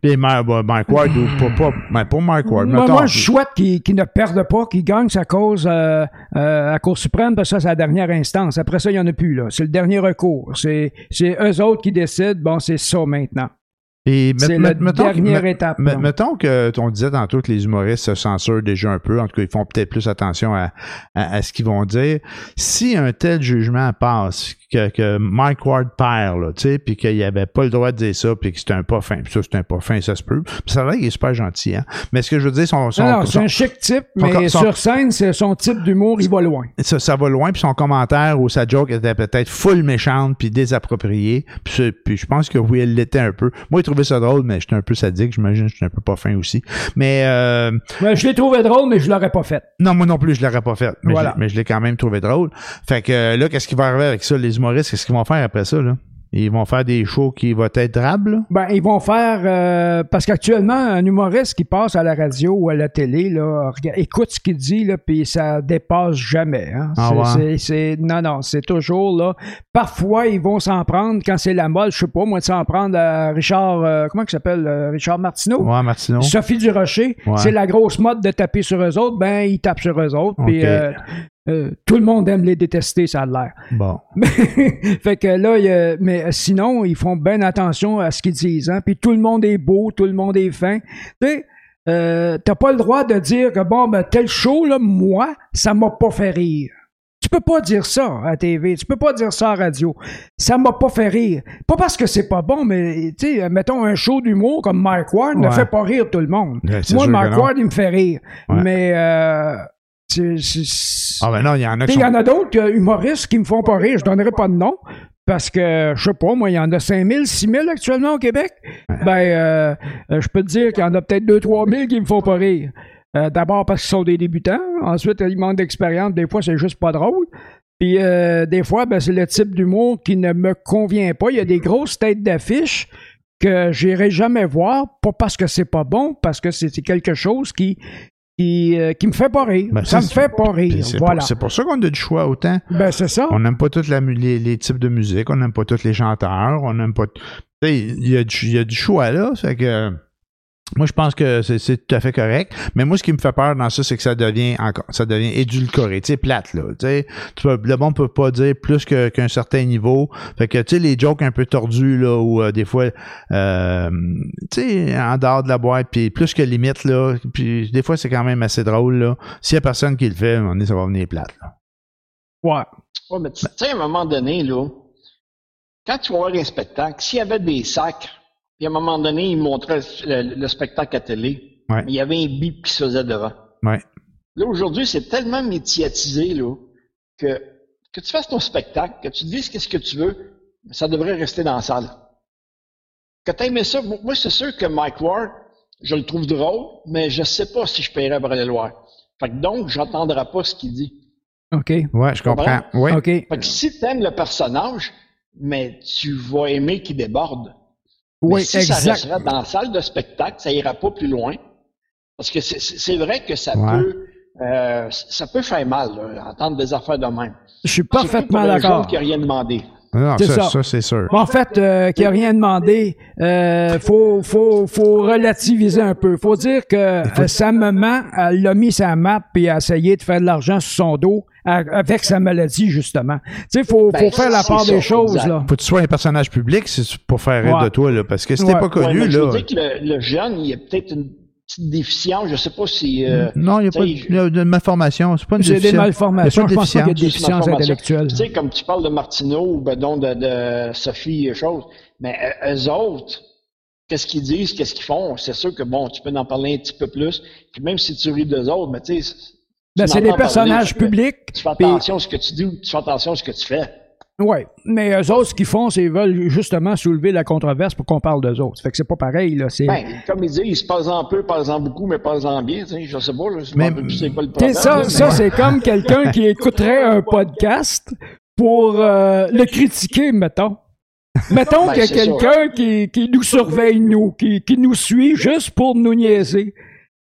Puis bah, Mike Ward ou pas, pas ben, pour Mike Ward. Moi, moi, je souhaite qu'il ne perde pas, qu'il gagne sa cause euh, euh, à Cour suprême, parce que ça, c'est la dernière instance. Après ça, il n'y en a plus. là. C'est le dernier recours. C'est eux autres qui décident. Bon, c'est ça maintenant. Et C'est la mettons- dernière étape. mettons que on disait tantôt que les humoristes se censurent déjà un peu. En tout cas, ils font peut-être plus attention à, à- à ce qu'ils vont dire. Si un tel jugement passe, que, que Mike Ward perd, là, tu sais, puis qu'il avait pas le droit de dire ça, puis que c'était un pas fin, puis ça, c'est un pas fin, ça se peut. Puis ça va, il est super gentil, hein. Mais ce que je veux dire, son, son, c'est un chic type, son- mais son- sur scène, c'est son type d'humour, il va loin. ça, ça va loin, puis son commentaire ou sa joke était peut-être full méchante puis désappropriée. Puis, je pense que oui, elle l'était un peu. Moi, j'ai trouvé ça drôle, mais j'étais un peu sadique. J'imagine j'étais un peu pas fin aussi. Mais euh, Ouais, je l'ai trouvé drôle, mais je l'aurais pas fait. non, moi non plus, je l'aurais pas fait. Mais, Voilà. je, mais je l'ai quand même trouvé drôle. Fait que euh, là, qu'est-ce qui va arriver avec ça, les humoristes? Qu'est-ce qu'ils vont faire après ça, là? Ils vont faire des shows qui vont être drables? Ben, ils vont faire euh, parce qu'actuellement, un humoriste qui passe à la radio ou à la télé, là, regarde- écoute ce qu'il dit, là, puis ça dépasse jamais. Hein. Ah C'est- ouais? c'est, non, non, c'est toujours là. Parfois, ils vont s'en prendre quand c'est la mode, je sais pas, moi, de s'en prendre à Richard, euh, comment il s'appelle, euh, Richard Martineau? Ouais, Martineau. Sophie Durocher, Ouais. c'est la grosse mode de taper sur eux autres, ben ils tapent sur eux autres, puis Ok. euh, euh, tout le monde aime les détester, ça a l'air. Bon. fait que là, il mais sinon, ils font bien attention à ce qu'ils disent. Hein? Puis tout le monde est beau, tout le monde est fin. Tu sais, euh, t'as pas le droit de dire que bon, ben, tel show, là, moi, ça m'a pas fait rire. Tu peux pas dire ça à TV, tu peux pas dire ça à radio. Ça m'a pas fait rire. Pas parce que c'est pas bon, mais tu sais, mettons un show d'humour comme Mike Ward ne fait pas rire tout le monde. Ouais, Moi, Mike. Ward, il me fait rire. Ouais. Mais euh, Ah ben non, il y en a Il y en a d'autres humoristes qui me font pas rire. Je donnerai pas de nom. Parce que, je sais pas, moi, il y en a 5000, 6000 actuellement au Québec. Ben, euh, euh, je peux te dire qu'il y en a peut-être 2 3000 qui me font pas rire. Euh, D'abord parce qu'ils sont des débutants. Ensuite, ils manquent d'expérience. Des fois, c'est juste pas drôle. Puis, euh, des fois, ben, c'est le type d'humour qui ne me convient pas. Il y a des grosses têtes d'affiche que j'irai jamais voir. Pas parce que c'est pas bon, parce que c'est quelque chose qui, qui, euh, qui me fait pas rire. Ben, ça me fait pas rire. C'est Voilà. pour, c'est pour ça qu'on a du choix autant. Ben, c'est ça. On n'aime pas tous les, les types de musique, on n'aime pas tous les chanteurs, on n'aime pas. Il y, a du- il y a du choix là, fait que. Moi, je pense que c'est, c'est tout à fait correct. Mais moi, ce qui me fait peur dans ça, c'est que ça devient encore, ça devient édulcoré, tu sais, plate, là. Tu sais, le monde peut pas dire plus que- qu'un certain niveau. Fait que, tu sais, les jokes un peu tordus, là, ou euh, des fois, euh, tu sais, en dehors de la boîte, puis plus que limite, là, puis des fois, c'est quand même assez drôle, là. S'il y a personne qui le fait, on est, ça va venir plate, là. Ouais. Ouais, mais tu sais, à un moment donné, là, quand tu vas voir un spectacle, s'il y avait des sacs, puis à un moment donné, ils montraient le, le spectacle à télé, Ouais. mais il y avait un bip qui se faisait devant. Ouais. Là, aujourd'hui, c'est tellement médiatisé, là, que, que tu fasses ton spectacle, que tu dises qu'est-ce que tu veux, ça devrait rester dans la salle. Que tu aimé ça, moi, moi, c'est sûr que Mike Ward, je le trouve drôle, mais je sais pas si je paierais pour aller le voir. Fait que donc, j'entendrai pas ce qu'il dit. OK. Ouais, je comprends? Ouais. OK. Fait que si t'aimes le personnage, mais tu vas aimer qu'il déborde. Oui, mais si ça resterait dans la salle de spectacle, ça ira pas plus loin. Parce que c'est- vrai que ça Ouais. peut euh, ça peut faire mal, là, entendre des affaires de même. Je suis parfaitement d'accord. jeune qui n'a rien demandé. Non, C'est ça, ça. ça, c'est sûr. En fait, euh, qui a rien demandé, euh, faut, faut, faut relativiser un peu. Faut dire que euh, sa maman, elle l'a mis sa map puis a essayé de faire de l'argent sur son dos à- avec sa maladie, justement. Tu sais, faut, Ben, faut faire la part ça, des choses, exact. là. Faut que tu sois un personnage public si tu- pour faire rire Ouais. de toi, là. Parce que si t'es Ouais. pas Ouais, connu, mais je là. veux dire que le, le jeune, il a peut-être une petite déficience, je sais pas si euh, Non, il n'y a pas de, de malformation. C'est pas une C'est des déficience. malformations. Je pense qu'il y a des déficience. déficiences intellectuelles. Tu sais, comme tu parles de Martineau ou ben donc de, de Sophie et choses, mais euh, eux autres, qu'est-ce qu'ils disent, qu'est-ce qu'ils font, c'est sûr que bon, tu peux en parler un petit peu plus. Puis même si tu ris d'eux autres, mais tu sais, Ben, c'est des parler, personnages publics. Tu fais puis- attention à ce que tu dis ou tu fais attention à ce que tu fais. Oui, mais eux autres, ce qu'ils font, c'est qu'ils veulent justement soulever la controverse pour qu'on parle d'eux autres. Fait que c'est pas pareil, là. C'est... Ben, comme ils disent, parle-en peu, parle-en beaucoup, mais parle-en bien, tu sais, je sais pas, là, je Mais- me rappelle plus c'est quoi le problème. ça, là, ça mais- c'est comme quelqu'un qui écouterait un podcast pour euh, le critiquer, mettons. Mettons Ben, qu'il y a quelqu'un qui, qui nous surveille, nous, qui, qui nous suit juste pour nous niaiser.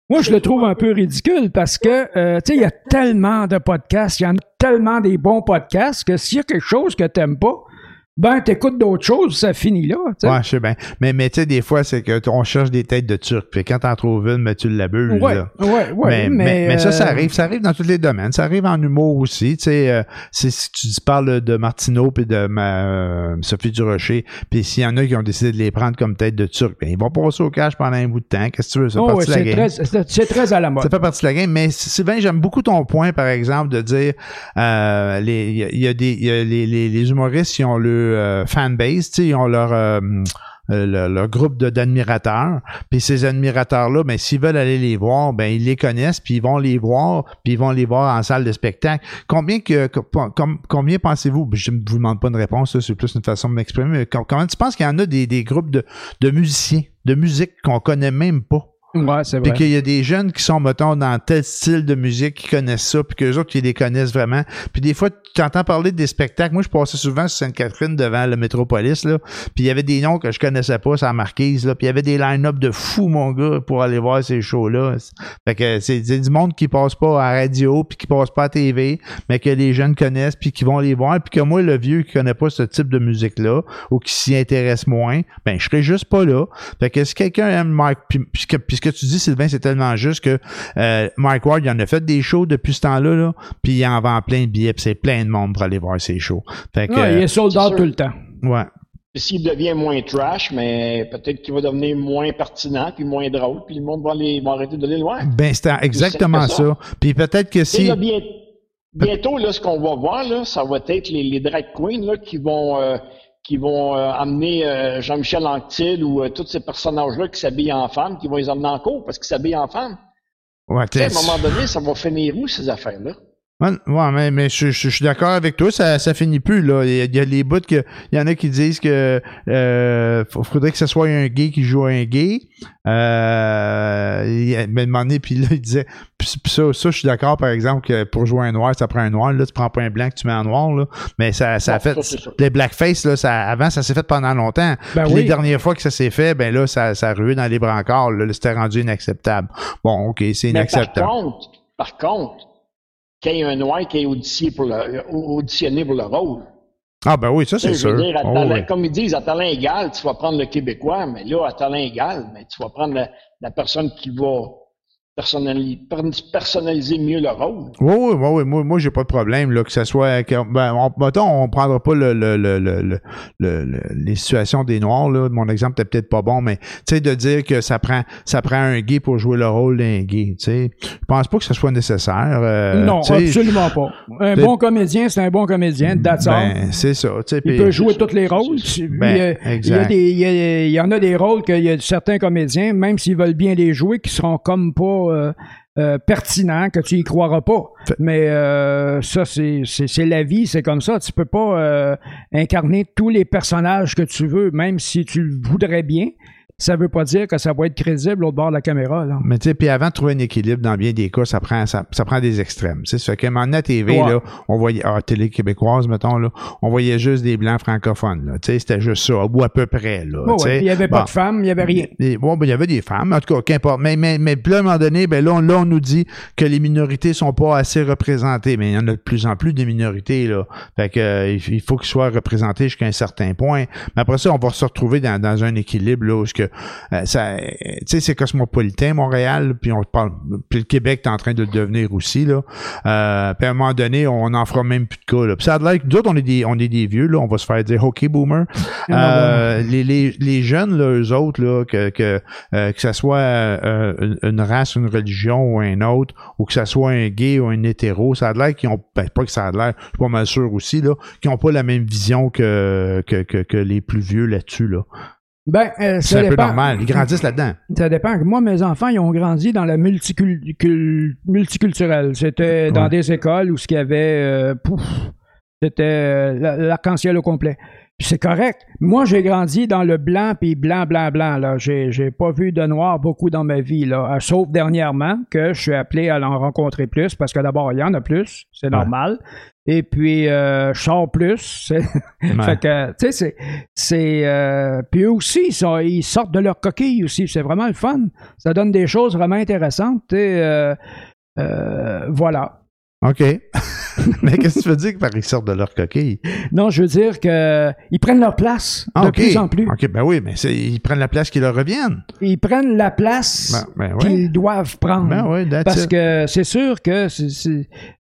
Moi, je le trouve un peu ridicule parce que, euh, tu sais, il y a tellement de podcasts, il y en a tellement des bons podcasts que s'il y a quelque chose que t'aimes pas, ben, t'écoutes d'autres choses, ça finit là. tu sais. Ouais, je sais bien. Mais, mais tu sais, des fois, c'est que t- on cherche des têtes de turc. Puis quand t'en trouves une, mais tu l'abuses. Ouais, là. ouais, ouais, mais, mais, mais ça, ça euh, arrive, ça arrive dans tous les domaines. Ça arrive en humour aussi. Tu sais, euh, si tu parles de Martineau puis de ma, euh, Sophie Durocher, puis s'il y en a qui ont décidé de les prendre comme tête de turc, ben, ils vont passer au cash pendant un bout de temps. Qu'est-ce que tu veux? Ça Oh, partie ouais, de la c'est game. très, très à la mode. Ça fait partie de la game, mais Sylvain, j'aime beaucoup ton point, par exemple, de dire euh, il y, a- il y a des il y a les, les, les humoristes qui ont le euh, fanbase, ils ont leur euh, euh, leur, groupe d'admirateurs, puis ces admirateurs-là, ben s'ils veulent aller les voir, ben ils les connaissent, puis ils vont les voir, puis ils vont les voir en salle de spectacle. Combien que com- com- combien pensez-vous Je ne vous demande pas une réponse, c'est plus une façon de m'exprimer. mais com- comment tu penses qu'il y en a des, groupes de, de musiciens, de musique qu'on connaît même pas? Ouais, c'est puis qu'il y a des jeunes qui sont, mettons, dans tel style de musique, qui connaissent ça, puis qu'eux autres, qui les connaissent vraiment. Puis des fois, tu entends parler des spectacles. Moi, je passais souvent sur Sainte-Catherine devant le Métropolis, là. Puis il y avait des noms que je connaissais pas, la marquise, là. Puis il y avait des line-up de fous, mon gars, pour aller voir ces shows-là. Fait que c'est du monde qui passe pas à la radio, puis qui passe pas à TV, mais que les jeunes connaissent, puis qui vont les voir. Puis que moi, le vieux qui connaît pas ce type de musique-là, ou qui s'y intéresse moins, ben, je serais juste pas là. Fait que si quelqu'un aime Mike, puis, que- puis ce que tu dis, Sylvain, c'est tellement juste que euh, Mike Ward, il en a fait des shows depuis ce temps-là, là, puis il en vend plein de billets, puis c'est plein de monde pour aller voir ses shows. Fait que, Ouais, il est sold out tout le temps. ouais. S'il devient moins trash, mais peut-être qu'il va devenir moins pertinent, puis moins drôle, puis le monde va, aller, va arrêter de les voir. Ben, c'est exactement ça. Puis peut-être que si... là, bien- bientôt, là, ce qu'on va voir, là, ça va être les, les drag queens là, qui vont, euh, qui vont euh, amener euh, Jean-Michel Anctil ou euh, tous ces personnages-là qui s'habillent en femme, qui vont les emmener en cours parce qu'ils s'habillent en femme. Ouais, à un moment donné, ça va finir où, ces affaires-là? Ouais, ouais, mais, mais je, je- je suis d'accord avec toi, ça, ça finit plus, là. Il y a, il y a les bouts que, il y en a qui disent que, euh, faudrait que ce soit un gay qui joue un gay. Euh, il a- mais à un moment donné, puis là, il disait, puis puis ça, ça, je suis d'accord, par exemple, que pour jouer un noir, ça prend un noir. Là, tu prends pas un blanc que tu mets en noir, là. Mais ça, ça a fait, ça, les blackface, là, ça, avant, ça s'est fait pendant longtemps. Ben Puis oui. les dernières fois que ça s'est fait, ben là, ça, ça a rué dans les brancards, là. C'était rendu inacceptable. Bon, ok, c'est Mais par inacceptable. contre, par contre, qu'il y ait un noir qui est auditionné pour le, auditionné pour le rôle. Ah, ben oui, ça, c'est sûr. dire, Oh, talent- oui. Comme ils disent, à talent égal, tu vas prendre le Québécois, mais là, à talent égal, mais tu vas prendre la, la personne qui va personnaliser, personnaliser mieux le rôle. Oui, oui, oui, oui. Moi, moi j'ai pas de problème, là, que ce soit. Que, ben, on, mettons, on prendra pas le, le, le, le, le- le- le- les situations des Noirs, là. Mon exemple était peut-être pas bon, mais, tu sais, de dire que ça prend, ça prend un gay pour jouer le rôle d'un gay, tu sais. Je pense pas que ce soit nécessaire. euh, non, absolument pas. Un bon comédien, c'est un bon comédien, that's all. Ben, c'est ça, tu sais. Il peut jouer tous les rôles. Ben, il, y a- il y a exact. des- il y a- il y en a des rôles qu'il y a certains comédiens, même s'ils veulent bien les jouer, qui seront comme pas euh, euh, pertinents, que tu y croiras pas. Mais euh, ça, c'est c'est- c'est la vie, c'est comme ça. Tu peux pas euh, incarner tous les personnages que tu veux, même si tu le voudrais bien. Ça veut pas dire que ça va être crédible au bord de la caméra. Là. Mais tu sais, puis avant de trouver un équilibre, dans bien des cas, ça prend ça, ça prend des extrêmes. Tu sais, ça moment donné, à TV, Ouais. là, on voyait, ah, télé québécoise, mettons, là, on voyait juste des blancs francophones, là. Tu sais, c'était juste ça, ou à peu près, là. Oh, ouais, il y avait pas de femmes, il y avait rien. Et, bon, ben, il y avait des femmes, en tout cas, qu'importe. Mais, mais, mais puis à un moment donné, ben là, on, là, on nous dit que les minorités sont pas assez représentées. Mais il y en a de plus en plus de minorités, là. Fait que, euh, il il faut qu'ils soient représentés jusqu'à un certain point. Mais après ça, on va se retrouver dans, dans un équilibre, là, où ce que, euh, ça, tu sais, c'est cosmopolitain, Montréal, puis on parle, puis le Québec est en train de le devenir aussi, là. Euh, puis à un moment donné, on n'en fera même plus de cas, là. Puis ça a l'air que nous autres, on est des, on est des vieux, là, on va se faire dire, OK, boomer. Euh, les, les, les jeunes, là, eux autres, là, que, que, euh, que ça soit euh, une, une race, une religion ou un autre, ou que ça soit un gay ou un hétéro, ça a l'air qu'ils ont, ben, pas que ça a l'air, je suis pas mal sûr aussi, là, qu'ils ont pas la même vision que, que, que, que les plus vieux là-dessus, là. Ben, euh, C'est un peu normal. Ils grandissent là-dedans. Ça dépend. Moi, mes enfants, ils ont grandi dans la multicul- cul- multiculturel. C'était dans des écoles où ce qu'il y avait, euh, pouf, c'était euh, la- l'arc-en-ciel au complet. C'est correct. Moi, j'ai grandi dans le blanc, puis blanc, blanc, blanc. Là, j'ai, j'ai pas vu de noir beaucoup dans ma vie, là. Euh, sauf dernièrement que je suis appelé à en rencontrer plus, parce que d'abord, il y en a plus, c'est normal. Et puis, euh, je sors plus. c'est- fait que, tu sais, c'est, c'est, euh, puis eux aussi, ils, sortent de leur coquille aussi. C'est vraiment le fun. Ça donne des choses vraiment intéressantes. euh, voilà. OK. Mais qu'est-ce que tu veux dire par ils sortent de leur coquille? Non, je veux dire que ils prennent leur place Ah, de plus en plus. OK, ben oui, mais ils prennent la place qui leur revienne. Ils prennent la place Ben, ben qu'ils doivent prendre. Ben Parce it. que c'est sûr que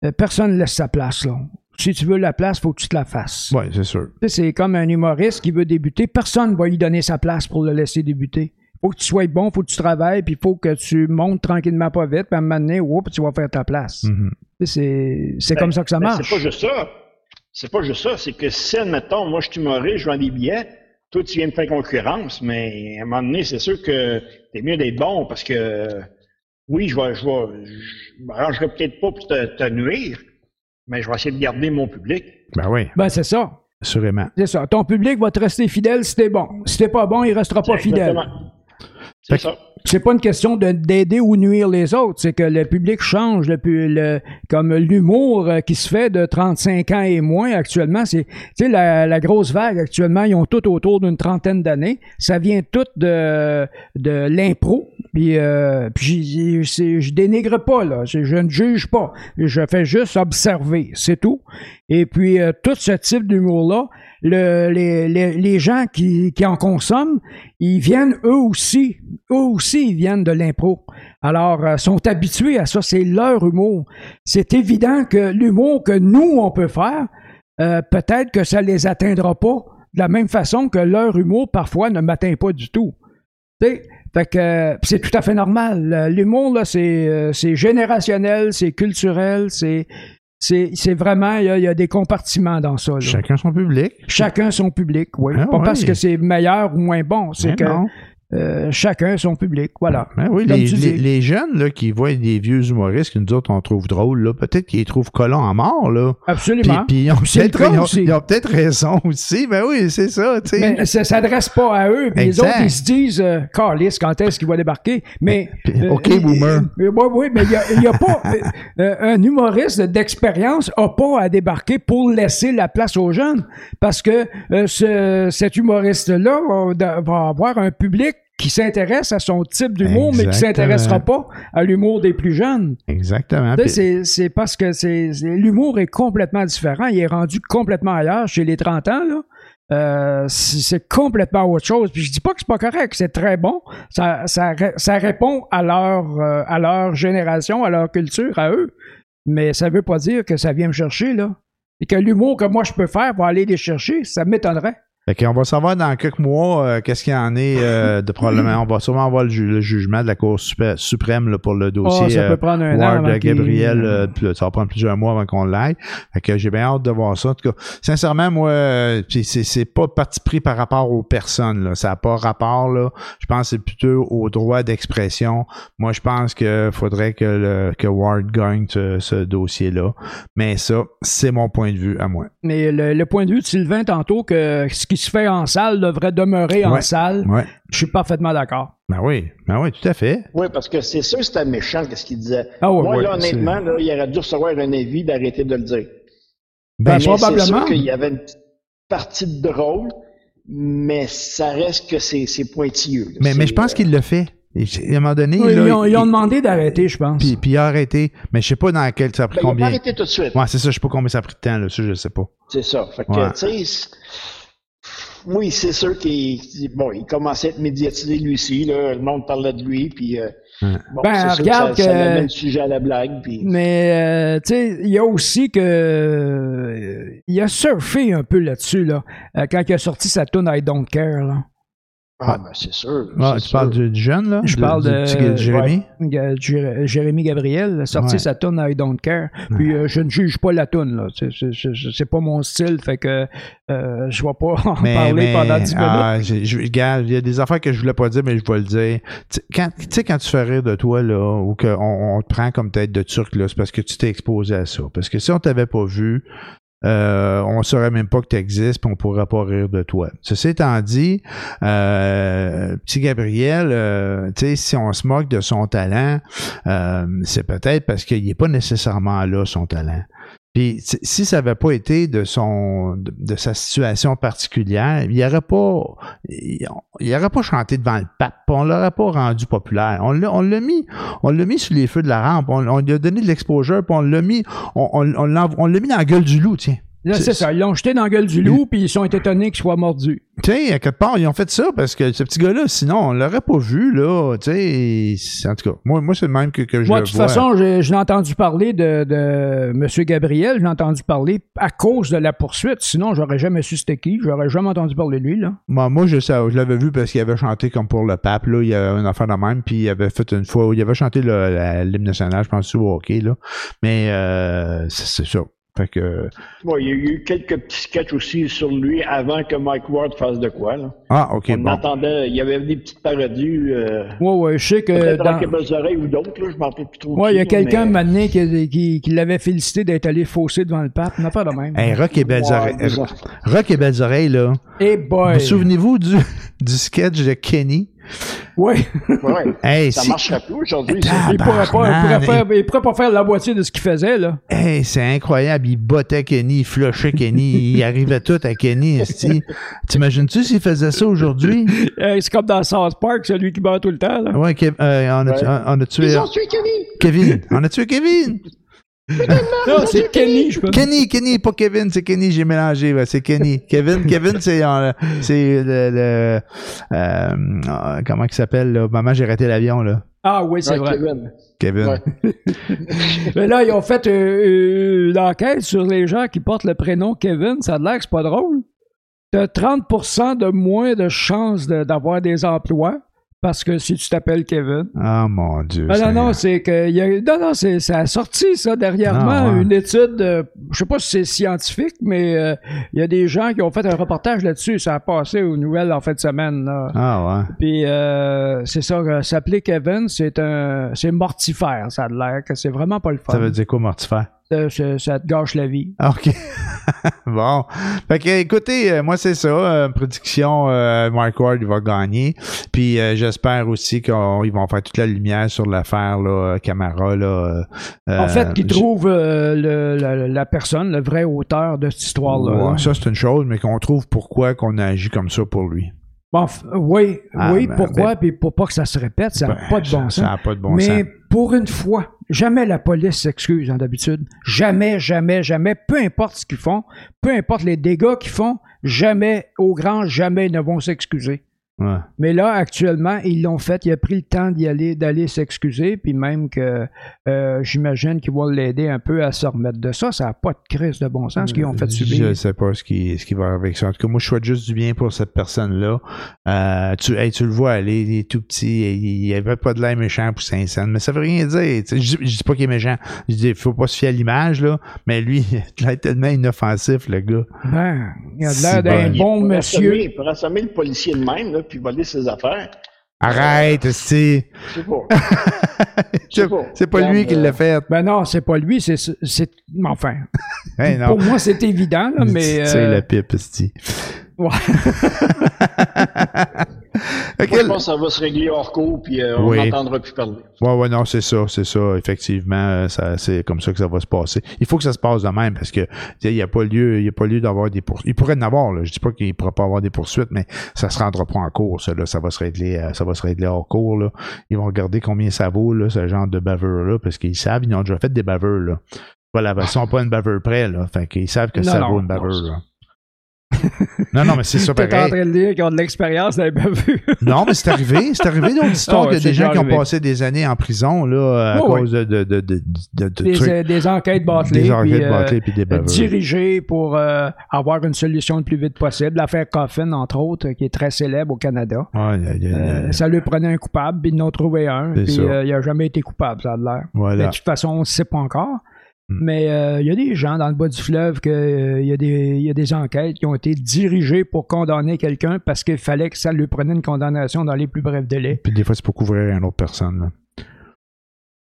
euh, personne ne laisse sa place. Là. Si tu veux la place, faut que tu te la fasses. Oui, c'est sûr. C'est comme un humoriste qui veut débuter. Personne ne va lui donner sa place pour le laisser débuter. Faut que tu sois bon, faut que tu travailles, puis il faut que tu montes tranquillement pas vite, puis à un moment donné, whoop, tu vas faire ta place. Mhm. Sais, C'est c'est Ben, comme ça que ça ben, marche. C'est pas juste ça. C'est pas juste ça. C'est que si, admettons, moi, je suis humoriste, je vends des billets, toi, tu viens me faire concurrence, mais à un moment donné, c'est sûr que t'es mieux d'être bon parce que, oui, je vais, je vais, je m'arrangerai peut-être pas pour te, te nuire, mais je vais essayer de garder mon public. Ben oui, Ben, c'est ça. assurément. C'est ça. Ton public va te rester fidèle si t'es bon. Si t'es pas bon, il restera pas fidèle. Exactement. C'est ça. c'est pas une question de- d'aider ou nuire les autres, c'est que le public change. Le, pu- le- comme l'humour euh, qui se fait de 35 ans et moins actuellement, c'est, tu sais, la, la grosse vague actuellement, ils ont tout autour d'une trentaine d'années. Ça vient tout de, de l'impro. Puis, euh, puis je dénigre pas, là. Je, je ne juge pas. Je fais juste observer, c'est tout. Et puis, euh, tout ce type d'humour-là, le- les, les- les gens qui, qui en consomment, ils viennent eux aussi, eux aussi, ils viennent de l'impro. Alors, euh, sont habitués à ça, c'est leur humour. C'est évident que l'humour que nous, on peut faire, euh, peut-être que ça les atteindra pas de la même façon que leur humour, parfois, ne m'atteint pas du tout. Tu sais, fait que c'est tout à fait normal. L'humour, là, c'est euh, c'est générationnel, c'est culturel, c'est c'est c'est vraiment, il y, a- il y a des compartiments dans ça. là. Chacun son public. Chacun son public, oui. Ah pas parce que c'est meilleur ou moins bon, c'est que non. Euh, chacun son public, voilà. Ben oui, les, jeunes là, qui voient des vieux humoristes que nous autres on trouve drôles, là, peut-être qu'ils trouvent collants en mort. Là. Absolument. puis ils ont peut-être raison aussi. Ben oui, c'est ça. tu sais. Mais ça s'adresse pas à eux. Puis les autres, ils se disent, euh, Carlis, quand est-ce qu'il va débarquer? Mais. Puis, OK, boomer. Oui, oui, mais il y a, pas. euh, euh, un humoriste d'expérience a pas à débarquer pour laisser la place aux jeunes. Parce que euh, ce- cet humoriste-là va, va avoir un public qui s'intéresse à son type d'humour, mais qui s'intéressera pas à l'humour des plus jeunes. Exactement. C'est parce que l'humour est complètement différent. Il est rendu complètement ailleurs chez les 30 ans. Là. Euh, c'est complètement autre chose. Puis je dis pas que c'est pas correct, c'est très bon. Ça, ça, ré- ça répond à leur, euh, à leur génération, à leur culture, à eux. Mais ça veut pas dire que ça vient me chercher, là. Et que l'humour que moi je peux faire va aller les chercher, ça m'étonnerait. Fait qu'on va savoir dans quelques mois euh, qu'est-ce qu'il y en est euh, de probablement. On va sûrement avoir le, ju- le jugement de la Cour suprême là, pour le dossier Oh, ça euh, peut prendre un an Ward avant qu'il- Gabriel. euh, ça va prendre plusieurs mois avant qu'on l'aille. Fait que j'ai bien hâte de voir ça. En tout cas, sincèrement, moi, euh, c'est, c'est pas parti pris par rapport aux personnes. Là. Ça n'a pas rapport. Là. Je pense que c'est plutôt au droit d'expression. Moi, je pense qu'il faudrait que, le, que Ward gagne ce, ce dossier-là. Mais ça, c'est mon point de vue à moi. Mais le, le point de vue de Sylvain tantôt, que ce qui se fait en salle devrait demeurer en salle, Ouais. je suis parfaitement d'accord. Ben oui, ben oui, tout à fait. Oui, parce que c'est sûr que c'était méchant, qu'est-ce qu'il disait. Ah ouais, Moi, ouais, là, honnêtement, là, il aurait dû recevoir un avis d'arrêter de le dire. Ben, Mais c'est probablement. sûr qu'il y avait une petite partie de drôle, mais ça reste que c'est pointilleux. là. Mais, je pense euh, qu'il l'a fait. Et À un moment donné, Oui, là, ils, ont, ils ont demandé d'arrêter, je pense. puis, puis il a arrêté. Mais je sais pas dans quel ça a pris ben, il a combien. arrêté tout de suite. Ouais, c'est ça, je sais pas combien ça a pris de temps, là, ça, je sais pas. C'est ça. Fait que, Ouais. tu sais, oui, c'est sûr qu'il bon, il commençait à être médiatisé lui aussi. Là, le monde parlait de lui, puis euh, bon, Ben, c'est sûr regarde que ça, que- amène le sujet à la blague. Puis, Mais, euh, tu sais, il y a aussi que. euh, il a surfé un peu là-dessus, là, euh, quand il a sorti sa tune I Don't Care, là. Ah, ben, c'est sûr. Ah, tu sûr. parles du, du jeune, là? Je parle de- Jérémy? Jérémy Gabriel a sorti Ouais. sa tune I Don't Care. Puis euh, je ne juge pas la tune, là. C'est- c'est- C'est c'est pas mon style, fait que euh, je vais pas en Mais, parler mais, pendant 10 minutes. ah, regarde, il y a des affaires que je voulais pas dire, mais je vais le dire. Tu sais, quand, tu sais, quand tu fais rire de toi, là, ou qu'on on te prend comme tête de turc, là, c'est parce que tu t'es exposé à ça. Parce que si on t'avait pas vu, euh, on saurait même pas que tu existes, puis on pourrait pas rire de toi. Ceci étant dit, euh, petit Gabriel, euh, si on se moque de son talent, euh, c'est peut-être parce qu'il n'est pas nécessairement là, son talent. Puis si- ça n'avait pas été de son de, sa situation particulière, il n'aurait pas il, il aurait pas chanté devant le pape, on l'aurait pas rendu populaire. On l'a on l'a mis on l'a mis sous les feux de la rampe, on, lui a donné de l'exposure, puis on l'a mis on, on, on l'a mis dans la gueule du loup, tiens. Là, C'est- ça. Ils l'ont jeté dans la gueule du loup, puis ils sont étonnés qu'il soit mordu. Tiens, à quelque part, ils ont fait ça parce que ce petit gars-là, sinon, on l'aurait pas vu, là. Tu sais, en tout cas, moi, moi c'est le même que, que je Moi, le de toute vois. façon, j'ai je l'ai entendu parler de, de M. Gabriel, je l'ai entendu parler à cause de la poursuite. Sinon, j'aurais jamais su c'était qui. J'aurais jamais entendu parler de lui, là. Moi, moi je, je l'avais vu parce qu'il avait chanté comme pour le pape, là. Il y avait une affaire de même, puis il avait fait une fois, il avait chanté l'hymne national, je pense, au hockey, là. Mais, euh, c'est ça. Fait que, Bon, il y a eu quelques petits sketchs aussi sur lui avant que Mike Ward fasse de quoi. Là. ah, ok, On bon. entendait, il y avait des petites parodies, euh, Ouais, ouais, je sais que. dans-. Belles Oreilles ou d'autres, là, je m'en rappelle plus trop. Ouais, il y a quelqu'un mais- maintenant qui, qui, qui l'avait félicité d'être allé fausser devant le pape. Une affaire de même. Hey, Rock et Belles Oreilles. Rock et Belles Oreilles, là. Eh boy! Vous souvenez-vous du, du sketch de Kenny? Ouais. Ouais, Hey, ça marcherait plus aujourd'hui. il, pourrait pas, il, pourrait Tabarnak, faire, il pourrait pas faire la moitié de ce qu'il faisait, là. Hey, c'est incroyable. Il bottait Kenny, il flushait Kenny, il arrivait tout à Kenny. T'imagines-tu s'il faisait ça aujourd'hui? C'est comme dans South Park, celui qui bat tout le temps, là. Ouais, Kev- euh, on, a, Ouais. on a tué Ils ont tué Kenny! Kevin. On a tué Kevin. Non, c'est Kenny, je pense. Kenny, Kenny, pas Kevin, c'est Kenny, j'ai mélangé, ouais, c'est Kenny. Kevin, Kevin, c'est euh, c'est le, le euh, comment il s'appelle là? Maman, j'ai raté l'avion là. Ah oui, c'est Ouais, vrai. Kevin. Kevin. Ouais. Mais là, ils ont fait euh, euh, une enquête sur les gens qui portent le prénom Kevin. Ça a l'air que c'est pas drôle. T'as 30% de moins de chances de- d'avoir des emplois parce que si tu t'appelles Kevin. Ah mon Dieu. Ah non, non, c'est que. il Y a, non, non, c'est, ça a sorti, ça, dernièrement, Ah, ouais. une étude. euh, je sais pas si c'est scientifique, mais euh, il y a des gens qui ont fait un reportage là-dessus. Ça a passé aux nouvelles en fin de semaine. Là. Ah ouais. Puis euh, c'est ça, euh, s'appeler Kevin, c'est un. C'est mortifère, ça a l'air, que c'est vraiment pas le fun. Ça veut dire quoi mortifère? Ça, ça- ça te gâche la vie. OK. bon. Fait que, écoutez, euh, moi, c'est ça. euh, prédiction, euh, Mark Ward, il va gagner. Puis, euh, j'espère aussi qu'ils vont faire toute la lumière sur l'affaire, là, Camara, là. en fait, qu'ils trouvent le- la, la personne, le vrai auteur de cette histoire-là. Ouais, ça, c'est une chose, mais qu'on trouve pourquoi qu'on a agi comme ça pour lui. Bon, f- oui, Ah, oui, ben, pourquoi? Puis pour pas que ça se répète, ça n'a Ben, pas de bon sens. Ça n'a pas de bon Mais sens. Pour une fois, jamais la police s'excuse, hein, d'habitude. Jamais, jamais, jamais. Peu importe ce qu'ils font, peu importe les dégâts qu'ils font, jamais, au grand jamais, ils ne vont s'excuser. Ouais. Mais là, actuellement, ils l'ont fait. Il a pris le temps d'y aller, d'aller s'excuser, puis même que euh, j'imagine qu'ils vont l'aider un peu à se remettre de ça. Ça n'a pas de crise de bon sens ce qu'ils ont fait Je subir. ne sais pas ce qui, ce qui va avec ça. En tout cas, moi, je souhaite juste du bien pour cette personne-là. Euh, tu, hey, tu le vois aller, il est tout petit, il n'y avait pas de l'air méchant pour Saint-Saëns, mais ça veut rien dire. Tu sais, Je, je dis pas qu'il est méchant. Je dis, faut pas se fier à l'image, là, mais lui, il est tellement inoffensif, le gars. Ben, il a l'air d'un bon. bon Il pourrait monsieur. assommer- Il pourrait assommer le policier de même, là, puis voler ses affaires. Arrête, c'est, Je sais pas. Je sais pas. c'est pas lui qui l'a fait. Ben non, c'est pas lui, c'est. c'est enfin, Hey, non. pour moi, c'est évident, là, mais. C'est euh, la pipe, esti. Ouais. Ok, Moi, je pense que ça va se régler hors cours, puis euh, on Oui. n'entendra plus parler. Ouais, ouais, non, c'est ça, c'est ça, effectivement, euh, ça, c'est comme ça que ça va se passer. Il faut que ça se passe de même parce que il n'y a pas lieu, il y a pas lieu d'avoir des poursuites. Il pourrait en avoir, là. Je dis pas qu'il ne pourra pas avoir des poursuites, mais ça se rendra pas en cours, ça, là. Ça va se régler, euh, ça va se régler hors cours, là. Ils vont regarder combien ça vaut, là, ce genre de baveur-là, parce qu'ils savent, ils ont déjà fait des baveurs, là. Voilà, ben, ils sont pas une baveur près, là. Fait qu'ils savent que Non, ça non, vaut une baveur, là. Non, non, mais c'est ça T'es en pareil. train de dire qu'ils ont de l'expérience dans les bavures. Non, mais c'est arrivé. C'est arrivé d'autres histoires ouais, qu'il y a des gens qui ont passé des années en prison là, à cause de, de, de, Des, euh, des enquêtes bâclées. Des enquêtes euh, bâclées puis des dirigées pour euh, avoir une solution le plus vite possible. L'affaire Coffin, entre autres, qui est très célèbre au Canada. Il il ça lui prenait un coupable, puis ils en ont trouvé un, puis il n'a jamais été coupable, ça a l'air. De toute façon, on ne sait pas encore. Hmm. Mais euh, il y a des gens dans le bas du fleuve que euh, il y, a des- il y a des enquêtes qui ont été dirigées pour condamner quelqu'un parce qu'il fallait que ça lui prenait une condamnation dans les plus brefs délais. Puis des fois, c'est pour couvrir une autre personne. là.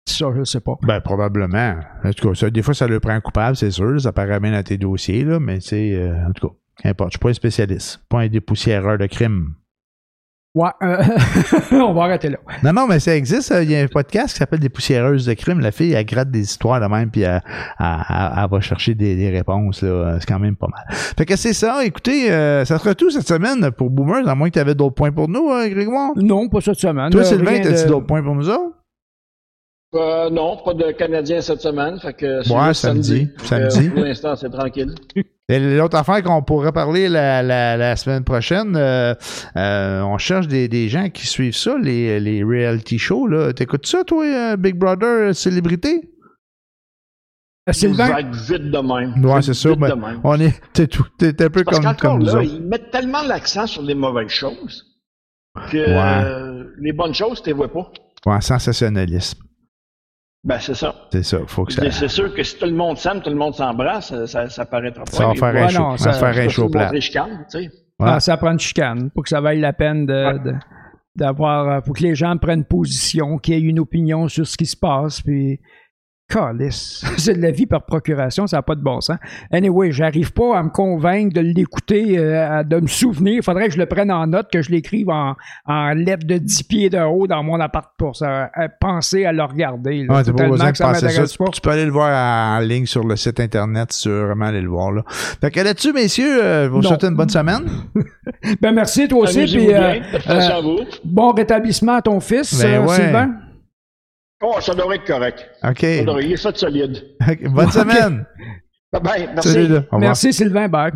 ça, je sais pas. Ben, probablement. En tout cas, ça, des fois, ça le prend coupable, c'est sûr. Ça paraît bien dans tes dossiers, là, mais c'est. euh, en tout cas, qu'importe. Je suis pas un spécialiste. Pas un dépoussiéreur de crime. Ouais, euh, on va arrêter là. Non, non, mais ça existe. euh, Il y a un podcast qui s'appelle Des poussiéreuses de crime. La fille, elle gratte des histoires de même, puis elle, elle- elle- elle va chercher des, des réponses. là. C'est quand même pas mal. Fait que c'est ça. Écoutez, euh, ça sera tout cette semaine pour Boomers, à moins que tu avais d'autres points pour nous, hein, Grégoire? Non, pas cette semaine. Toi, Euh, Sylvain, t'as-tu de- d'autres points pour nous autres? Euh, non, pas de Canadiens cette semaine. Fait que Ouais, samedi, samedi. pour l'instant, c'est tranquille. Et L'autre affaire qu'on pourrait parler la, la, la semaine prochaine, euh, euh, on cherche des, des gens qui suivent ça, les, les reality shows. là. T'écoutes ça, toi, euh, Big Brother euh, Célébrité? Euh, Sylvain, vite de même. Ouais, c'est de même. on est, t'es tout, t'es un peu Parce comme, comme nous là, autres. ils mettent tellement l'accent sur les mauvaises choses que Ouais. euh, les bonnes choses, tu les vois pas. Ouais, sensationnalisme. Ben, c'est ça. C'est ça. Faut que ça, C'est c'est sûr que si tout le monde s'aime, tout le monde s'embrasse, ça, ça, ça paraîtra pas. ça va faire un show. non, ça va faire un show plat. chicane, tu sais. Ouais. ah, ça prend une chicane pour que ça vaille la peine de, Ouais. de- d'avoir, euh, pour que les gens prennent position, qu'il y ait une opinion sur ce qui se passe, puis Calice. C'est de la vie par procuration, ça n'a pas de bon sens. Anyway, j'arrive pas à me convaincre de l'écouter, euh, de me souvenir. Il faudrait que je le prenne en note, que je l'écrive en, en lettres de 10 pieds de haut dans mon appart pour ça, à penser à le regarder. là. Ouais, C'est t'as pas tellement besoin de que ça penser ça. m'intéresse Tu, peux aller le voir en ligne sur le site internet vraiment aller le voir. Là. Fait que là-dessus, messieurs, euh, vous Non. souhaitez une bonne semaine. Ben merci toi aussi, puis euh, euh, bon rétablissement à ton fils, Ben euh, ouais. Sylvain. Oh, ça devrait être correct. OK. Ça devrait, il est fait solide. bonne Ok. semaine. Bye bye. Merci. Merci Sylvain, bye.